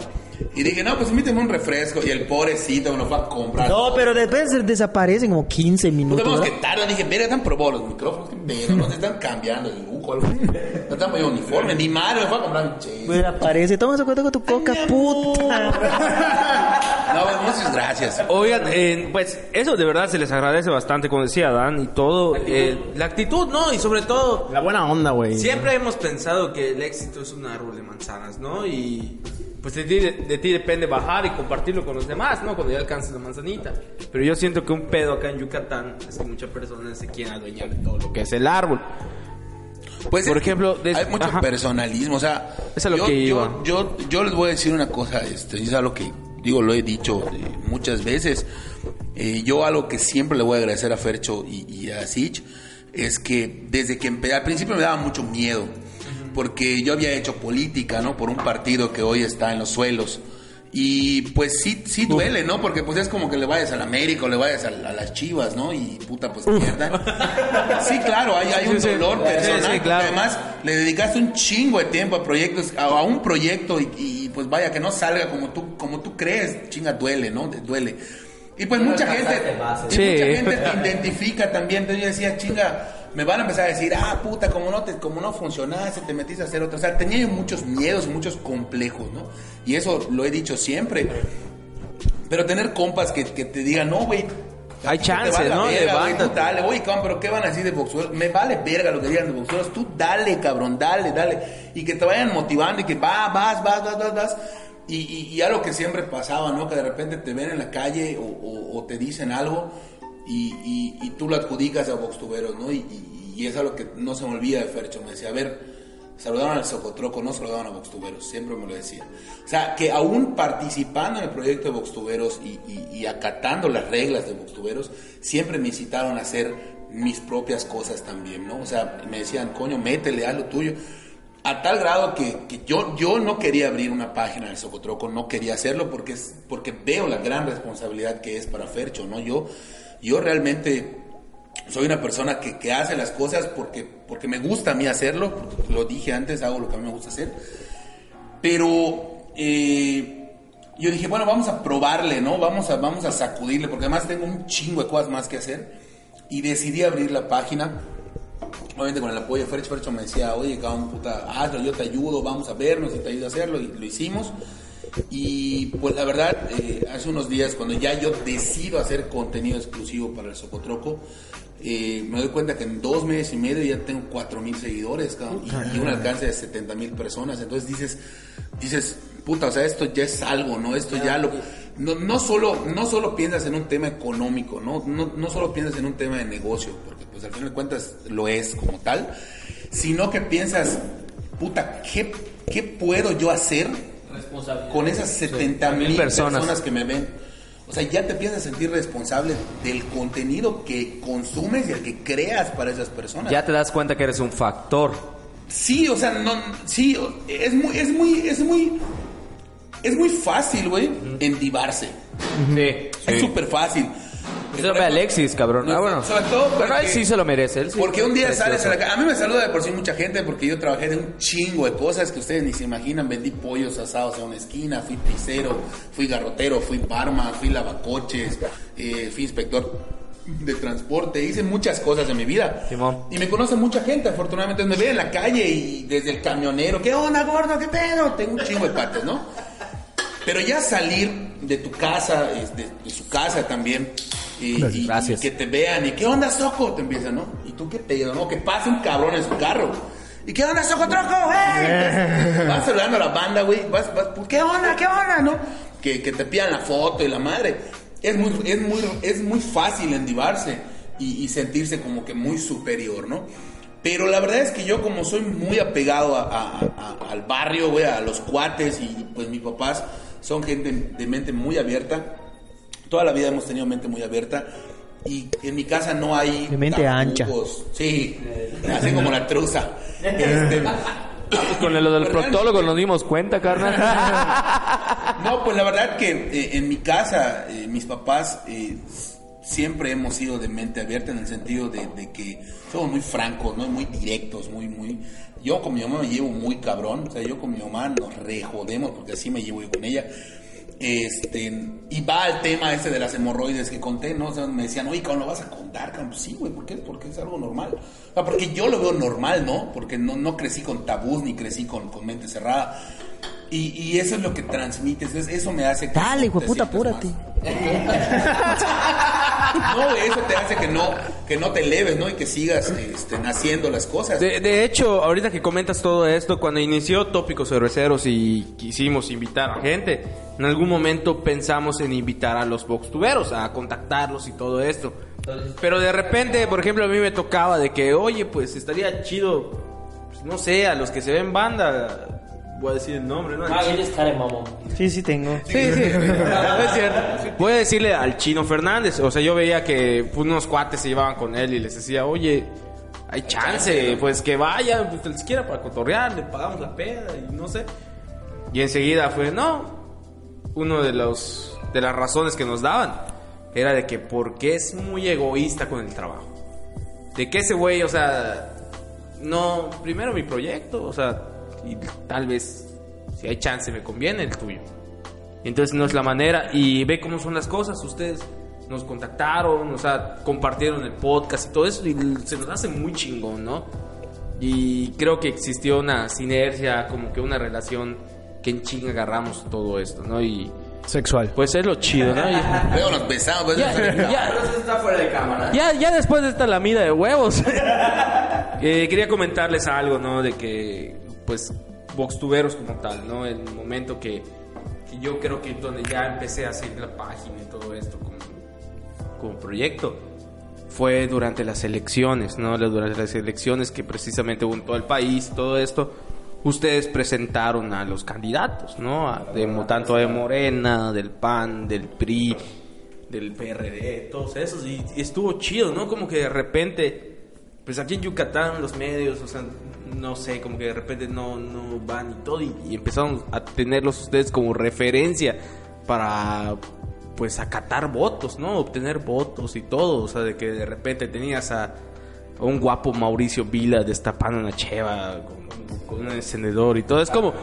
Y dije, no, pues invíteme un refresco. Y el pobrecito me lo fue a comprar. No, pero después se desaparecen como 15 Puta, minutos. ¿no? que tarda, dije, mira, están probando los micrófonos, que no se están cambiando el lujo, algo. No están poniendo uniforme, ni madre, me fue a comprar un che. Pues aparece, toma ese cuento con tu coca, puta. *laughs* No, pues, muchas gracias. Oigan, eh, pues eso de verdad se les agradece bastante, como decía Dan y todo. eh, la actitud, ¿no? Y sobre todo, La buena onda, güey. siempre hemos pensado que el éxito es un árbol de manzanas, ¿no? Y pues de ti, de ti depende bajar y compartirlo con los demás, ¿no? Cuando ya alcances la manzanita. Pero yo siento que un pedo acá en Yucatán es que muchas personas se quieren adueñar de todo lo que es el árbol. Pues, Por ejemplo, des- hay mucho ajá. personalismo, o sea, es lo yo, que yo, iba. yo, yo les voy a decir una cosa, este, es algo que, digo, lo he dicho eh, muchas veces, Eh, yo algo que siempre le voy a agradecer a Fercho y, y a Sich, es que desde que empecé, al principio me daba mucho miedo, porque yo había hecho política, ¿no? Por un partido que hoy está en los suelos. Y pues sí, sí duele, ¿no? Porque pues es como que le vayas al América o le vayas a, a las Chivas, ¿no? Y puta, pues pierdan. Sí, claro, hay, hay un sí. dolor Sí, personal. sí, claro. Además, le dedicaste un chingo de tiempo a proyectos, a, a un proyecto y, y, pues vaya, que no salga como tú, como tú crees, chinga, duele, ¿no? Duele. Y pues mucha gente, y Sí. mucha gente te *laughs* identifica también. Entonces yo decía, chinga, me van a empezar a decir, ah, puta, como no, te, como no funcionaste, te metiste a hacer otra. O sea, tenía yo muchos miedos, muchos complejos, ¿no? Y eso lo he dicho siempre. Pero tener compas que, que te digan, no, güey. Hay te chance, vale la ¿no? verga, Levántate. dale, oye, cabrón, pero ¿qué van a decir de boxeadores? Me vale verga lo que digan de boxeadores. Tú dale, cabrón, dale, dale. Y que te vayan motivando y que va, vas, vas, vas, vas, vas. Y, y, y algo que siempre pasaba, ¿no? Que de repente te ven en la calle o, o- o te dicen algo y, y- y tú lo adjudicas a boxtuberos, ¿no? Y, y- es algo que no se me olvida de Fercho. Me decía, a ver, saludaron al Socotroco, no saludaron a Boxtuberos, siempre me lo decía. O sea, que aún participando en el proyecto de Boxtuberos y, y- y acatando las reglas de Boxtuberos, siempre me incitaron a hacer mis propias cosas también, ¿no? O sea, me decían, coño, métele, haz lo tuyo. A tal grado que, que yo, yo no quería abrir una página del Socotroco, no quería hacerlo porque, es, porque veo la gran responsabilidad que es para Fercho, ¿no? Yo, yo realmente soy una persona que, que hace las cosas porque, porque me gusta a mí hacerlo, lo dije antes, hago lo que a mí me gusta hacer, pero eh, yo dije, bueno, vamos a probarle, ¿no? Vamos a, vamos a sacudirle, porque además tengo un chingo de cosas más que hacer, y decidí abrir la página, obviamente con el apoyo de Fercho, Fercho me decía, oye, cabrón, puta, hazlo, yo te ayudo, vamos a vernos y te ayudo a hacerlo, y lo hicimos. Y pues la verdad, eh, hace unos días cuando ya yo decido hacer contenido exclusivo para el Socotroco, eh, me doy cuenta que en dos meses y medio ya tengo cuatro mil seguidores cabrón, y, y un alcance de 70 mil personas. Entonces dices, dices, puta, o sea, esto ya es algo, ¿no? Esto ya lo... No, no, solo, no solo piensas en un tema económico, ¿no? No, no solo piensas en un tema de negocio, porque pues al final de cuentas lo es como tal, sino que piensas, puta, ¿qué, qué puedo yo hacer con esas 70 mil mil personas. personas. que me ven. O sea, ya te empiezas a sentir responsable del contenido que consumes y el que creas para esas personas. Ya te das cuenta que eres un factor. Sí, o sea, no, sí, es muy, es muy, es muy, es muy fácil, güey, endivarse. Sí. Es súper fácil. Eso Alexis, cabrón. Ah, bueno. sobre todo Pero él sí se lo merece. Él sí. Porque un día Precioso. sales a la calle. A mí me saluda de por sí mucha gente porque yo trabajé de un chingo de cosas que ustedes ni se imaginan. Vendí pollos asados en una esquina, fui pizzero, fui garrotero, fui barman, fui lavacoches, eh, fui inspector de transporte. Hice muchas cosas en mi vida. Simón. Y me conoce mucha gente, afortunadamente. Me ve en la calle y desde el camionero. ¿Qué onda, gordo? ¿Qué pedo? Tengo un chingo de partes, ¿no? Pero ya salir de tu casa, de su casa también, y, y- que te vean, y qué onda, Soco, te empiezan, ¿no? Y tú qué pedo, ¿no? Que pase un cabrón en su carro. ¿Y qué onda, Soco Troco? ¡Ey! Vas saludando a la banda, güey. Vas, vas, pues, ¿qué onda, qué onda, no? Que, que te pidan la foto y la madre. Es muy, es muy, es muy fácil endivarse y, y sentirse como que muy superior, ¿no? Pero la verdad es que yo como soy muy apegado a- a- a- al barrio, güey, a los cuates y pues mis papás son gente de mente muy abierta. Toda la vida hemos tenido mente muy abierta y en mi casa no hay... De mente ancha. Sí, así como la truza. Este, Con lo del proctólogo nos dimos cuenta, carnal. *laughs* No, pues la verdad que eh, en mi casa, eh, mis papás eh, siempre hemos sido de mente abierta en el sentido de, de que somos muy francos, ¿no? muy directos, muy, muy... Yo con mi mamá me llevo muy cabrón, o sea, yo con mi mamá nos rejodemos porque así me llevo yo con ella. Este, y va al tema ese de las hemorroides que conté, ¿no? Me decían, oye, ¿cómo lo vas a contar? cabrón?" Pues sí, güey, ¿por qué? Porque es algo normal. Porque yo lo veo normal, ¿no? Porque no, no crecí con tabús ni crecí con, con mente cerrada. Y, y eso es lo que transmites, entonces eso me hace que... Dale, hijo puta, apúrate. *laughs* No, eso te hace que no, que no te eleves, ¿no? Y que sigas este, haciendo las cosas. De, de hecho, ahorita que comentas todo esto, cuando inició Tópicos Cerveceros y quisimos invitar a gente, en algún momento pensamos en invitar a los boxtuberos, a contactarlos y todo esto. Pero de repente, por ejemplo, a mí me tocaba de que, oye, pues estaría chido, pues, no sé, a los que se ven banda, voy a decir el nombre, ¿no? Ah, eres care mamón. Sí, sí tengo. Sí, sí, es cierto. Voy a decirle al Chino Fernández, o sea, yo veía que pues, unos cuates se llevaban con él y les decía, oye, hay chance, pues que vayan, pues ni siquiera para cotorrear, le pagamos la peda y no sé. Y enseguida fue, no, uno de los de las razones que nos daban era de que porque es muy egoísta con el trabajo. De que ese güey, o sea, no, primero mi proyecto, o sea, y tal vez si hay chance me conviene el tuyo. Entonces no es la manera y ve cómo son las cosas, ustedes nos contactaron, o sea, compartieron el podcast y todo eso y se nos hace muy chingón, ¿no? Y creo que existió una sinergia, como que una relación que en chinga agarramos todo esto, ¿no? Y Sexual. pues es lo chido, ¿no? *laughs* Luego nos besamos, pues, ya, eso- ya, está fuera de cámara. ya, ya después de esta lamida de huevos, *laughs* eh, quería comentarles algo, ¿no? De que, pues, Voxtuberos como tal, ¿no? El momento que, que yo creo que donde ya empecé a seguir la página y todo esto como, como proyecto fue durante las elecciones, ¿no? Durante las elecciones que precisamente hubo en todo el país, todo esto, ustedes presentaron a los candidatos, ¿no? A- de, tanto de Morena, del PAN, del PRI, del PRD, todos esos, y estuvo chido, ¿no? Como que de repente, pues aquí en Yucatán los medios, o sea, no sé, como que de repente no, no van y todo, y, y empezaron a tenerlos ustedes como referencia para, pues, acatar votos, ¿no? Obtener votos y todo, o sea, de que de repente tenías a, a un guapo Mauricio Vila destapando una cheva con, con un encendedor y todo, es como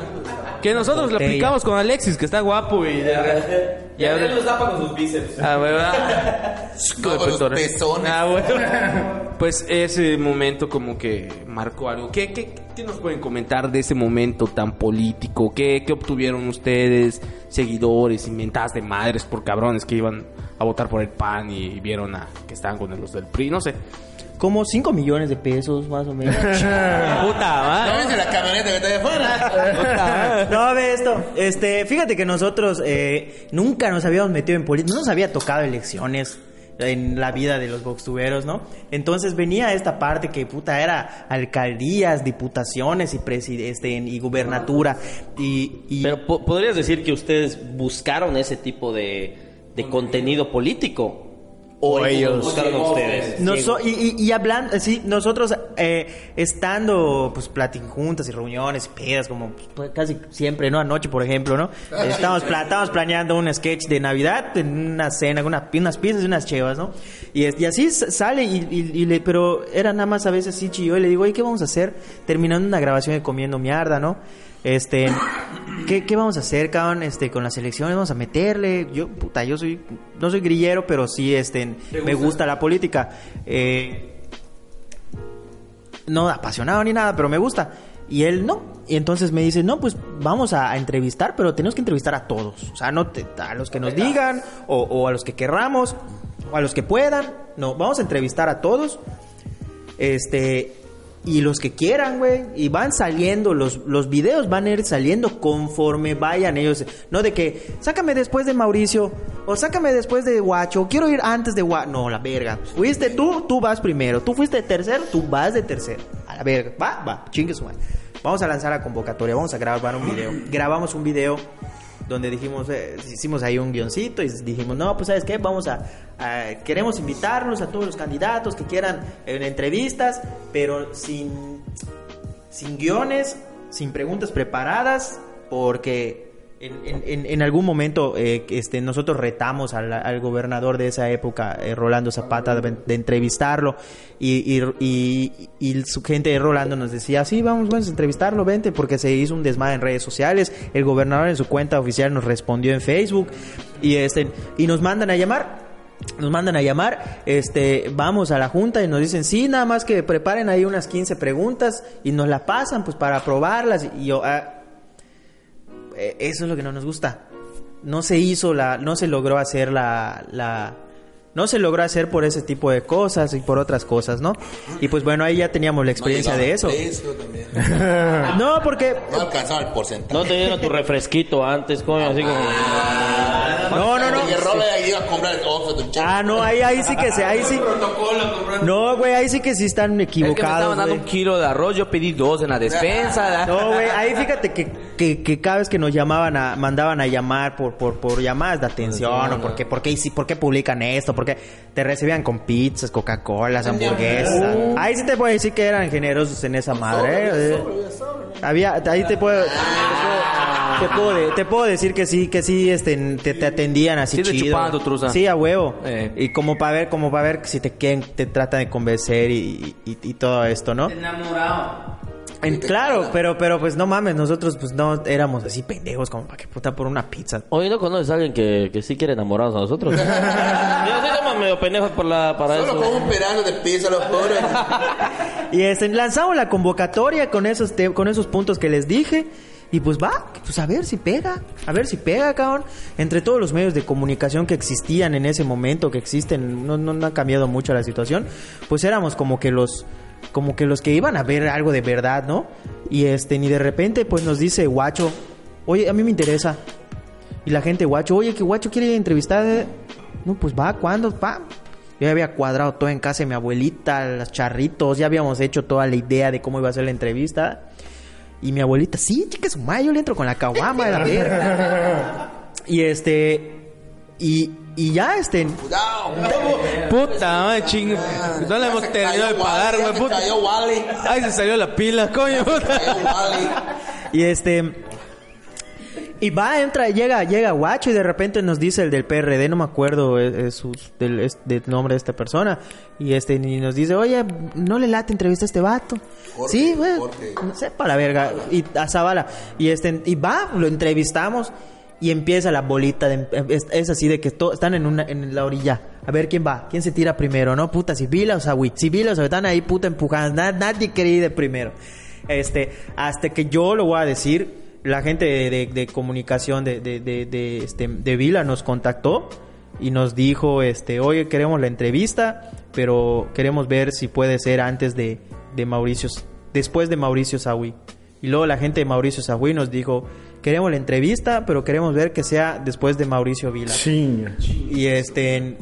que nosotros lo aplicamos con Alexis, que está guapo y de repente... Y a él los tapa con sus bíceps. Ah, ¿verdad? *laughs* No, con los pezones. Ah, bueno. *laughs* Pues ese momento como que marcó algo. ¿Qué, qué, qué nos pueden comentar de ese momento tan político? ¿Qué, qué obtuvieron ustedes? Seguidores, inventadas de madres por cabrones que iban a votar por el PAN y vieron a que estaban con los del PRI, no sé. Como 5 millones de pesos, más o menos. *laughs* Puta, ¿No ¿va? viste la camioneta que está de afuera? No, ve esto. Este, fíjate que nosotros eh, nunca nos habíamos metido en política. No nos había tocado elecciones. en la vida de los boxtuberos, ¿no? Entonces venía esta parte que puta era alcaldías, diputaciones y este, y gubernatura y, y- Pero po- podrías decir que ustedes buscaron ese tipo de, de contenido político. O, O ellos ellos. buscaron a ustedes. Noso- y, y- y hablando, sí, nosotros eh, estando, pues, platicando juntas y reuniones, pedas, como pues, casi siempre, ¿no? Anoche, por ejemplo, ¿no? Estamos, pla- estábamos planeando un sketch de Navidad, en una cena, con una- unas pizzas y unas chevas, ¿no? Y, y así sale, y, y- y le- pero era nada más a veces así chillo, y le digo, oye, ¿qué vamos a hacer? Terminando una grabación de Comiendo Mierda, ¿no? Este, ¿qué, qué vamos a hacer, cabrón? Este, con las elecciones vamos a meterle. Yo, puta, yo soy, no soy grillero, pero sí, este, me gusta la política. Eh, no apasionado ni nada, pero me gusta. Y él no. Y entonces me dice, no, pues vamos a, a entrevistar, pero tenemos que entrevistar a todos. O sea, no te- a los que nos digan, o, o a los que querramos, o a los que puedan. No, vamos a entrevistar a todos. Este, y los que quieran, güey. Y van saliendo, los, los videos van a ir saliendo conforme vayan ellos. No de que, sácame después de Mauricio, o sácame después de Guacho, quiero ir antes de Guacho. No, la verga. Fuiste tú, tú vas primero. Tú fuiste tercero, tú vas de tercero. A la verga. Va, va, chingue su madre. Vamos a lanzar la convocatoria, vamos a grabar un video. Grabamos un video donde dijimos, eh, hicimos ahí un guioncito y dijimos, no, pues sabes qué, vamos a, a- queremos invitarlos a todos los candidatos que quieran en entrevistas, pero sin, sin guiones, sin preguntas preparadas, porque en, en- en- algún momento eh, este, nosotros retamos al, gobernador de esa época, eh, Rolando Zapata, de, entrevistarlo. Y, y- y- y su gente de Rolando nos decía, sí, vamos, vamos a entrevistarlo, vente, porque se hizo un desmadre en redes sociales, el gobernador en su cuenta oficial nos respondió en Facebook. Y, este, y nos mandan a llamar nos mandan a llamar, este, vamos a la junta y nos dicen, sí, nada más que preparen ahí unas 15 preguntas y nos la pasan pues para probarlas y yo, ah, eso es lo que no nos gusta. No se hizo la, no se logró hacer la, la, no se logró hacer por ese tipo de cosas y por otras cosas, ¿no? Y pues bueno, ahí ya teníamos la experiencia No de eso. *laughs* No, porque No alcanzaba el porcentaje. No te dieron tu refresquito antes, coño, así como... no, no, no. Porque Robert ahí iba a comprar el Oxford, un Ah, no, ahí, ahí sí que se, ahí sí. *laughs* No, güey, ahí sí que sí están Es que me equivocados. estaban dando güey. un kilo de arroz, yo pedí dos en la despensa. *laughs* No, güey, ahí fíjate que, que, que cada vez que nos llamaban a, mandaban a llamar por, por, por llamadas de atención, o porque, porque, sí, por qué publican esto, porque te recibían con pizzas, Coca-Colas, hamburguesas. Ahí sí te puedo decir que eran generosos en esa madre. eh. Había, ahí te puedo, te puedo, de- te puedo decir que sí, que sí, este, te, te atendían así Sí chido. truza. Sí, a huevo. Eh. Y como para ver, como para ver si te quieren, te tratan de convencer y, y, y todo esto, ¿no? Enamorado. En- claro, pero, pero pues no mames, nosotros pues no éramos así pendejos como para que puta por una pizza. Oye, ¿no conoces a alguien que, que sí quiere enamorarnos a nosotros? *laughs* Yo sí estamos medio pendejos por la, para Solo eso. con un pedazo de pizza, los pobres. *laughs* Y este, lanzamos la convocatoria con esos, te- con esos puntos que les dije. Y pues va, pues a ver si pega, a ver si pega, cabrón. Entre todos los medios de comunicación que existían en ese momento, que existen, no, no, no ha cambiado mucho la situación, pues éramos como que los, como que los que iban a ver algo de verdad, ¿no? Y este, ni de repente pues nos dice Guacho, oye, a mí me interesa. Y la gente, Guacho, oye, que Guacho quiere entrevistar. eh". No, pues va, ¿cuándo? Va. Yo ya había cuadrado todo en casa de mi abuelita, los charritos, ya habíamos hecho toda la idea de cómo iba a ser la entrevista. Y mi abuelita, sí, chica, su madre, yo le entro con la caguama de la verga. y este, y, y ya este. Puta madre, chingo. No le hemos terminado de pagar, güey. se puta. Ay, se salió la pila, coño, puta. Y este, y va, entra, llega, llega Guacho y de repente nos dice el del PRD, no me acuerdo es, es su- del, es- del nombre de esta persona, y este, y nos dice, oye, no le late entrevista a este vato. Jorge, sí, güey, no sepa la verga, y a Zavala, y este, y va, lo entrevistamos, y empieza la bolita, de, es, es así de que to- están en una, en la orilla, a ver quién va, quién se tira primero, ¿no? Puta, si Vila o Sawi, si Vila o Sawi, están ahí puta empujando, na- nadie quería ir de primero. Este, hasta que yo lo voy a decir, la gente de, de- de comunicación de, de, este, de Vila nos contactó y nos dijo, este, oye, queremos la entrevista, pero queremos ver si puede ser antes de, de Mauricio, después de Mauricio Sawi. Y luego la gente de Mauricio Sawi nos dijo, queremos la entrevista, pero queremos ver que sea después de Mauricio Vila. Sí. Y este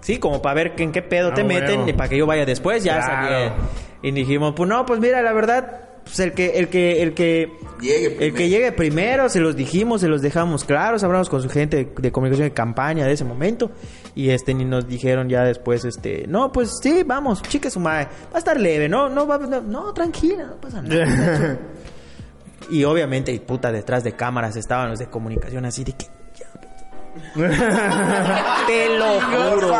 Sí, como para ver en qué pedo te Ah, meten y para que yo vaya después, ya Claro. sabía. Y dijimos, pues no, pues mira, la verdad, pues el que, el que, el que, Llegue el que llegue primero, se los dijimos, se los dejamos claros, hablamos con su gente de, de comunicación de campaña de ese momento, y este, ni nos dijeron ya después, este, no, pues sí, vamos, chique su madre, va a estar leve, no, no, va, no, no, tranquila, no pasa nada. *laughs* y obviamente, y puta, detrás de cámaras estaban los de comunicación así de que, *laughs* te lo juro.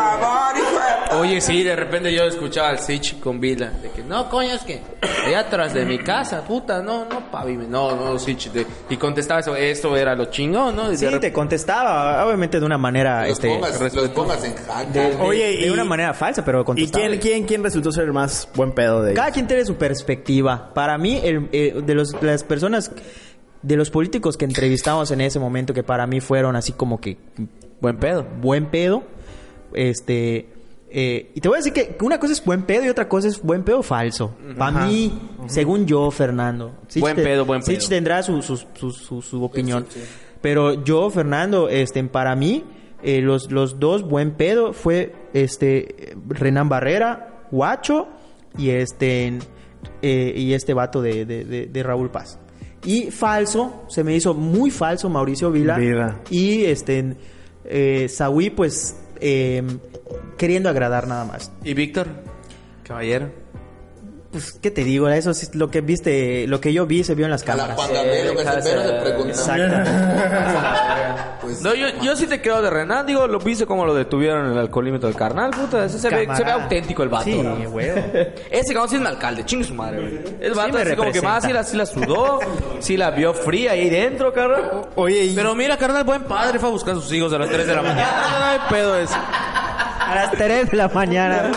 Oye, sí, de repente yo escuchaba al Sich con Vila. De que, no, coño, es que allá atrás de mi casa, puta, no, no, pavimento. No, no, Sich. de- y contestaba eso, esto era lo chingón, ¿no? Y Sí, te contestaba, obviamente de una manera, Los, este, pongas, los pongas en jaque. de, de- Oye, de y- una manera falsa, pero ¿Y contestaba. quién, quién, quién resultó ser el más buen pedo de Cada ellos? quien tiene su perspectiva. Para mí, el- eh, de los, las personas, de los políticos que entrevistamos en ese momento, que para mí fueron así como que Buen pedo. buen pedo, este... eh, y te voy a decir que una cosa es buen pedo y otra cosa es buen pedo falso. Para mí, según yo, Fernando. Sich Buen pedo, buen Sich pedo. tendrá su, su, su, su- opinión. Pero yo, Fernando, este, para mí, eh, los, los dos buen pedo fue este Renan Barrera, Guacho y este eh, y este vato de, de- de- de Raúl Paz. Y falso, se me hizo muy falso Mauricio Vila. Vila. Y este eh, Saúl, pues eh, queriendo agradar nada más. ¿Y Víctor? Caballero. Pues, ¿qué te digo? Eso es lo que viste, lo que yo vi se vio en las cámaras. Lo que se. *laughs* Pues, No, yo, yo sí te creo de Renan, digo, lo viste como lo detuvieron en el alcoholímetro del carnal, puta, ese se, ve, se ve auténtico el vato. Sí, güey. *laughs* Ese cabrón sí es un alcalde, chingue su madre, güey. El vato me así como que más sí la, sí la sudó, sí la vio fría ahí dentro, carnal. Oye, y- Pero mira, carnal, buen padre, fue a buscar a sus hijos a las 3 de la mañana. No hay pedo eso. A las 3 de la mañana.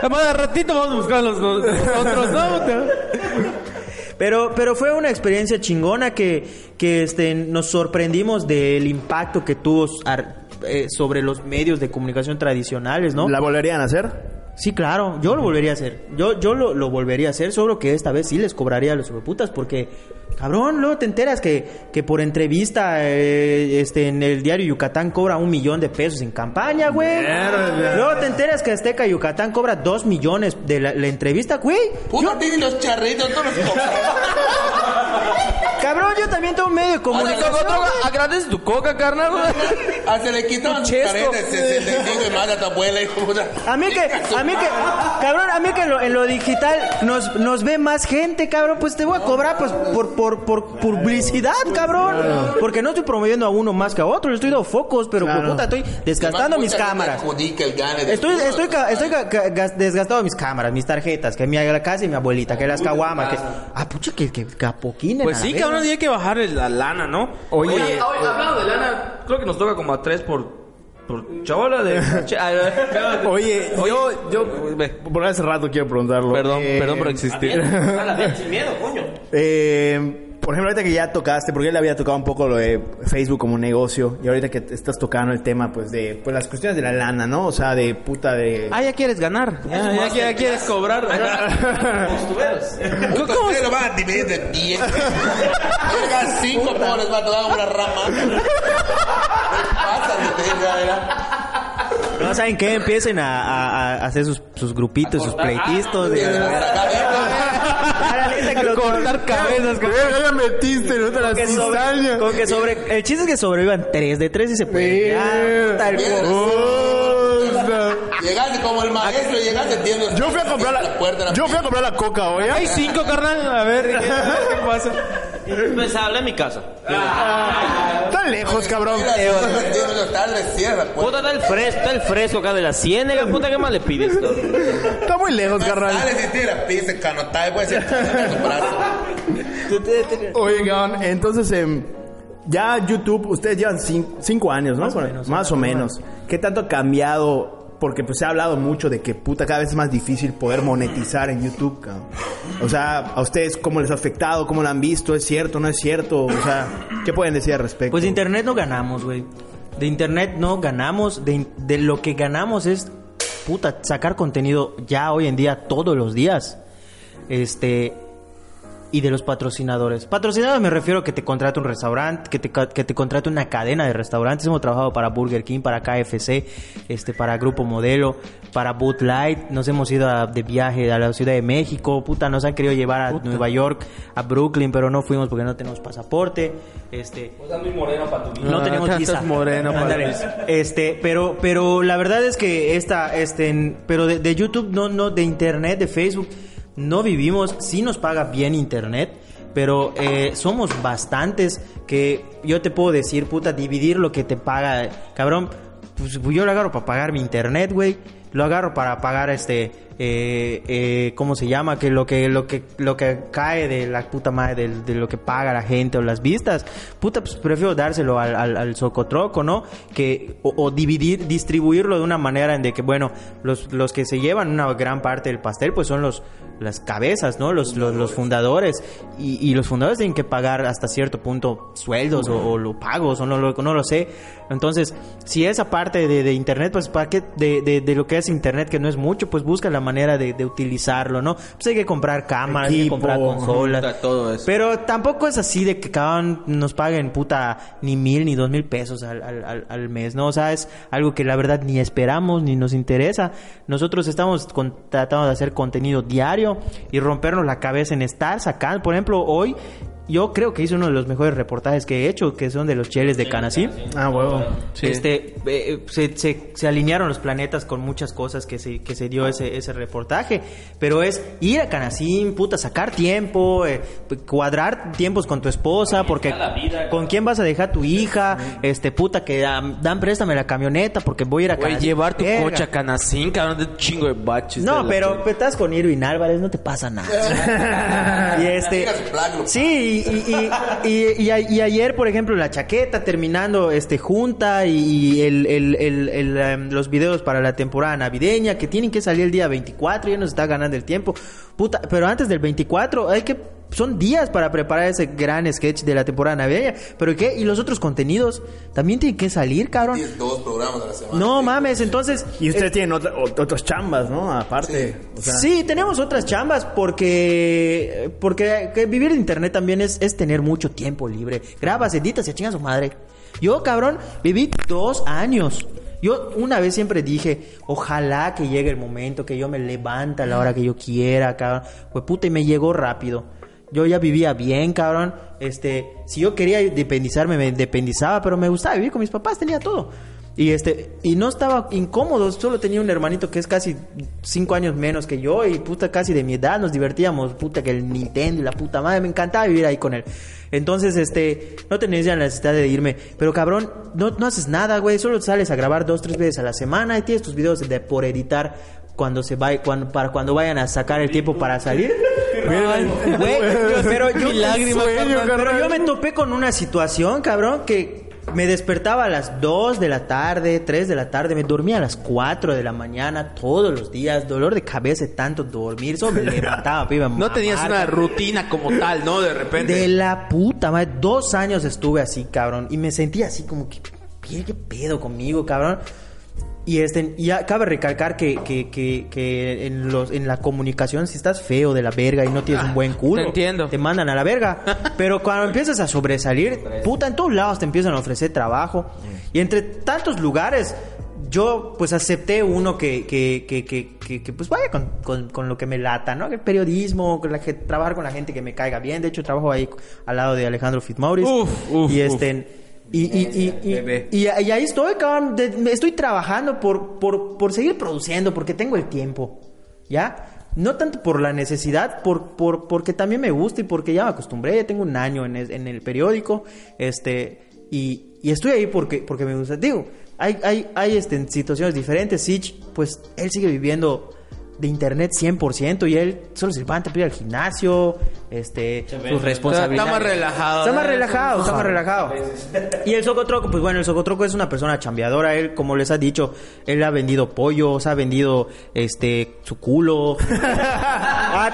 Además, de ratito vamos a buscar a los, los, los otros, ¿no? Pero, pero fue una experiencia chingona que, que este, nos sorprendimos del impacto que tuvo ar- eh, sobre los medios de comunicación tradicionales, ¿no? ¿La volverían a hacer? Sí, claro, yo lo volvería a hacer. Yo, yo lo, lo volvería a hacer, solo que esta vez sí les cobraría a los putas porque, cabrón, luego te enteras que, que por entrevista eh, este, en el diario Yucatán cobra un millón de pesos en campaña, güey. Luego te enteras que Azteca Yucatán cobra dos millones de la, la entrevista, güey. Puta, los charritos, todos los. *laughs* Cabrón, yo también tengo un medio de comunicación. güey. Agradece tu coca, carnal. güey. Ah, se le quitaban sus Chesco. caretas, 65 y manda a tu abuela, hijo de puta. A mí que, a mí que, cabrón, a mí que en lo, en lo digital nos, nos ve más gente, cabrón, pues te voy a cobrar pues por, por, por publicidad, cabrón. Porque no estoy promoviendo a uno más que a otro, le estoy dando focos, pero Claro. puta, estoy desgastando mis cámaras. adjudica el gane de Estoy, estoy, ca- estoy ca- ca- gas- desgastando mis cámaras, mis tarjetas, que mi la casa y mi abuelita, que las caguamas, que... Ah, pucha, que, que, que apoquinen Pues la sí, verga. cabrón, hay que bajarle la lana, ¿no? Oye, Oye, hablando de lana, creo que nos toca como a 3 por, por chavala de... *laughs* Oye, yo, yo, por hace rato quiero preguntarlo. Perdón, Eh, perdón por existir. sin miedo, coño. Eh, por ejemplo, ahorita que ya tocaste, porque él había tocado un poco lo de Facebook como negocio, y ahorita que estás tocando el tema, pues, de pues las cuestiones de la lana, ¿no? O sea, de puta de... Ah, ya quieres ganar. Ya, ya, ya quieres cobrar. *laughs* Puta, ustedes lo van a dividir de 10. Oigan, 5 pobres va a tocar una rama. Pásale, venga, era. No saben qué, empiecen a, a- a hacer sus, sus grupitos, sus pleitistos. Cortar cabezas, ya metiste, las que sobre, con que sobre, el chiste es que sobrevivan tres de tres y se puede. Tal cual. Llegaste como el maestro, llegaste entiendo. Yo fui a comprar la, puerta. yo fui a comprar la coca hoy. Hay cinco, carnal. A ver, ¿qué, qué pasa? Pues habla en mi casa. Tan lejos, cabrón. pues. Puta, está el fresco, está el fresco acá de la ciénaga. Puta, ¿qué más le pides? Está muy lejos, carnal. Dale, si tira, pise, canotaje, puede ser tu brazo. Oye, cabrón, entonces, em, ya YouTube, ustedes llevan cin- cinco años, ¿no? Más o menos. ¿Qué tanto ha cambiado? Porque pues se ha hablado mucho de que puta cada vez es más difícil poder monetizar en YouTube, cabrón. O sea, a ustedes cómo les ha afectado, cómo lo han visto, es cierto, no es cierto, o sea, ¿qué pueden decir al respecto? Pues de internet no ganamos, güey. De internet no ganamos. De, de lo que ganamos es, puta, sacar contenido ya hoy en día, todos los días. Este. Y de los patrocinadores. Patrocinadores me refiero a que te contrate un restaurante, que te, ca- que te contrate una cadena de restaurantes. Hemos trabajado para Burger King, para KFC, este, para Grupo Modelo, para Bud Light. Nos hemos ido a- de viaje a la Ciudad de México. Puta, nos han querido llevar a Nueva York, a Brooklyn, pero no fuimos porque no tenemos pasaporte. Este, no Ah, tenemos estás visa. moreno para. Este, pero, pero la verdad es que esta, este, en- pero de, de YouTube, no, no, de internet, de Facebook, no vivimos. Sí nos paga bien internet, pero eh, somos bastantes que yo te puedo decir, puta, dividir lo que te paga, cabrón. Pues yo lo agarro para pagar mi internet, güey. Lo agarro para pagar este, eh, eh, ¿cómo se llama? Que lo que, lo que, lo que cae de la puta madre, de, lo que paga la gente o las vistas, puta, pues prefiero dárselo al, al, socotroco, ¿no? Que, o, dividir, distribuirlo de una manera en de que, bueno, los, los que se llevan una gran parte del pastel, pues son los, las cabezas, ¿no? Los, los, fundadores. Y, los fundadores tienen que pagar hasta cierto punto sueldos o, o pagos o no lo, no lo sé. Entonces, si esa parte de, de internet, pues para qué, de, de, de lo que es internet, que no es mucho, pues busca la manera de, de utilizarlo, ¿no? Pues hay que comprar cámaras, hay que comprar consolas. puta, todo eso. Pero tampoco es así de que cabrón nos paguen puta ni mil ni dos mil pesos al, al, al- al mes, ¿no? O sea, es algo que la verdad ni esperamos ni nos interesa. Nosotros estamos con- tratando de hacer contenido diario y rompernos la cabeza en estar sacando. Por ejemplo, hoy yo creo que hice uno de los mejores reportajes que he hecho, que son de los cheles de Canasí. Ah, huevo. Este, eh, se, se- se alinearon los planetas con muchas cosas que se, que se dio ese, ese reportaje. Pero es ir a Canacín, puta, sacar tiempo, eh, cuadrar tiempos con tu esposa, porque con quién vas a dejar tu hija, este, puta, que dan, dan préstame la camioneta porque voy a ir a Güey, Canacín. llevar tu coche a Canacín, cabrón, de un chingo de baches. No, pero estás con Irving Álvarez, no te pasa nada. *laughs* y este. Sí, y, y, y- ayer, por ejemplo, la chaqueta terminando este junta y el, em, los videos para la temporada navideña que tienen que salir el día 24, ya nos está ganando el tiempo. Puta, pero antes del 24 hay que son días para preparar ese gran sketch de la temporada navideña. ¿Pero qué? ¿Y los otros contenidos? También tienen que salir, cabrón. Tienes dos programas a la semana. No mames, entonces... Y ustedes tienen otra- ot- otras chambas, ¿no? Aparte. O sea, sí, tenemos otras chambas porque porque que vivir de internet también es, es tener mucho tiempo libre. Grabas, editas y a chinga su madre. Yo, cabrón, viví dos años. Yo una vez siempre dije, ojalá que llegue el momento que yo me levante a la hora que yo quiera, cabrón. Pues puta, y me llegó rápido. Yo ya vivía bien, cabrón. Este, si yo quería independizarme, me independizaba, pero me gustaba vivir con mis papás, tenía todo. Y este, y no estaba incómodo, solo tenía un hermanito que es casi cinco años menos que yo y puta casi de mi edad, nos divertíamos, puta que el Nintendo y la puta madre, me encantaba vivir ahí con él. Entonces, este, no tenías ya la necesidad de irme, pero cabrón, no, no haces nada, güey, solo sales a grabar dos, tres veces a la semana y tienes tus videos de por editar cuando se vaya, cuando, para cuando vayan a sacar el tiempo para salir. *laughs* Ay, güey, yo- pero yo, *laughs* Mi lágrima, Sueño, carnal. pero yo me topé con una situación, cabrón, que me despertaba a las 2 de la tarde, 3 de la tarde, me dormía a las 4 de la mañana todos los días, dolor de cabeza tanto dormir, solo me *laughs* levantaba, piba. No tenías una rutina como tal, ¿no? De repente. De la puta madre, dos años estuve así, cabrón, y me sentía así como que, ¿qué, qué pedo conmigo, cabrón? Y este, y ya cabe recalcar que, que, que, que en los, en la comunicación, si estás feo de la verga y no tienes un buen culo, te entiendo. te mandan a la verga. *laughs* Pero cuando empiezas a sobresalir, puta, en todos lados te empiezan a ofrecer trabajo. Y entre tantos lugares, yo pues acepté uno que, que, que, que, que, que, pues vaya con, con, con lo que me lata, ¿no? El periodismo, con la, que- trabajar con la gente que me caiga bien. De hecho, trabajo ahí al lado de Alejandro Fitzmaurice. Uf, uf, y este... y, y, y, y- y ahí estoy, cabrón. estoy trabajando por, por, por seguir produciendo, porque tengo el tiempo. ¿Ya? No tanto por la necesidad, por, por, porque también me gusta y porque ya me acostumbré. Ya tengo un año en, es- en el periódico. Este, y, y estoy ahí porque, porque me gusta. Digo, hay, hay, hay este, situaciones diferentes. Sitch, pues él sigue viviendo de internet 100% y él solo se levanta para ir al gimnasio, este, sus responsabilidades. Está más relajado, Está más relajado, está más relajado. Y el Socotroco, pues bueno, el Socotroco es una persona chambeadora. Él, como les ha dicho, él ha vendido pollos, ha vendido este su culo. A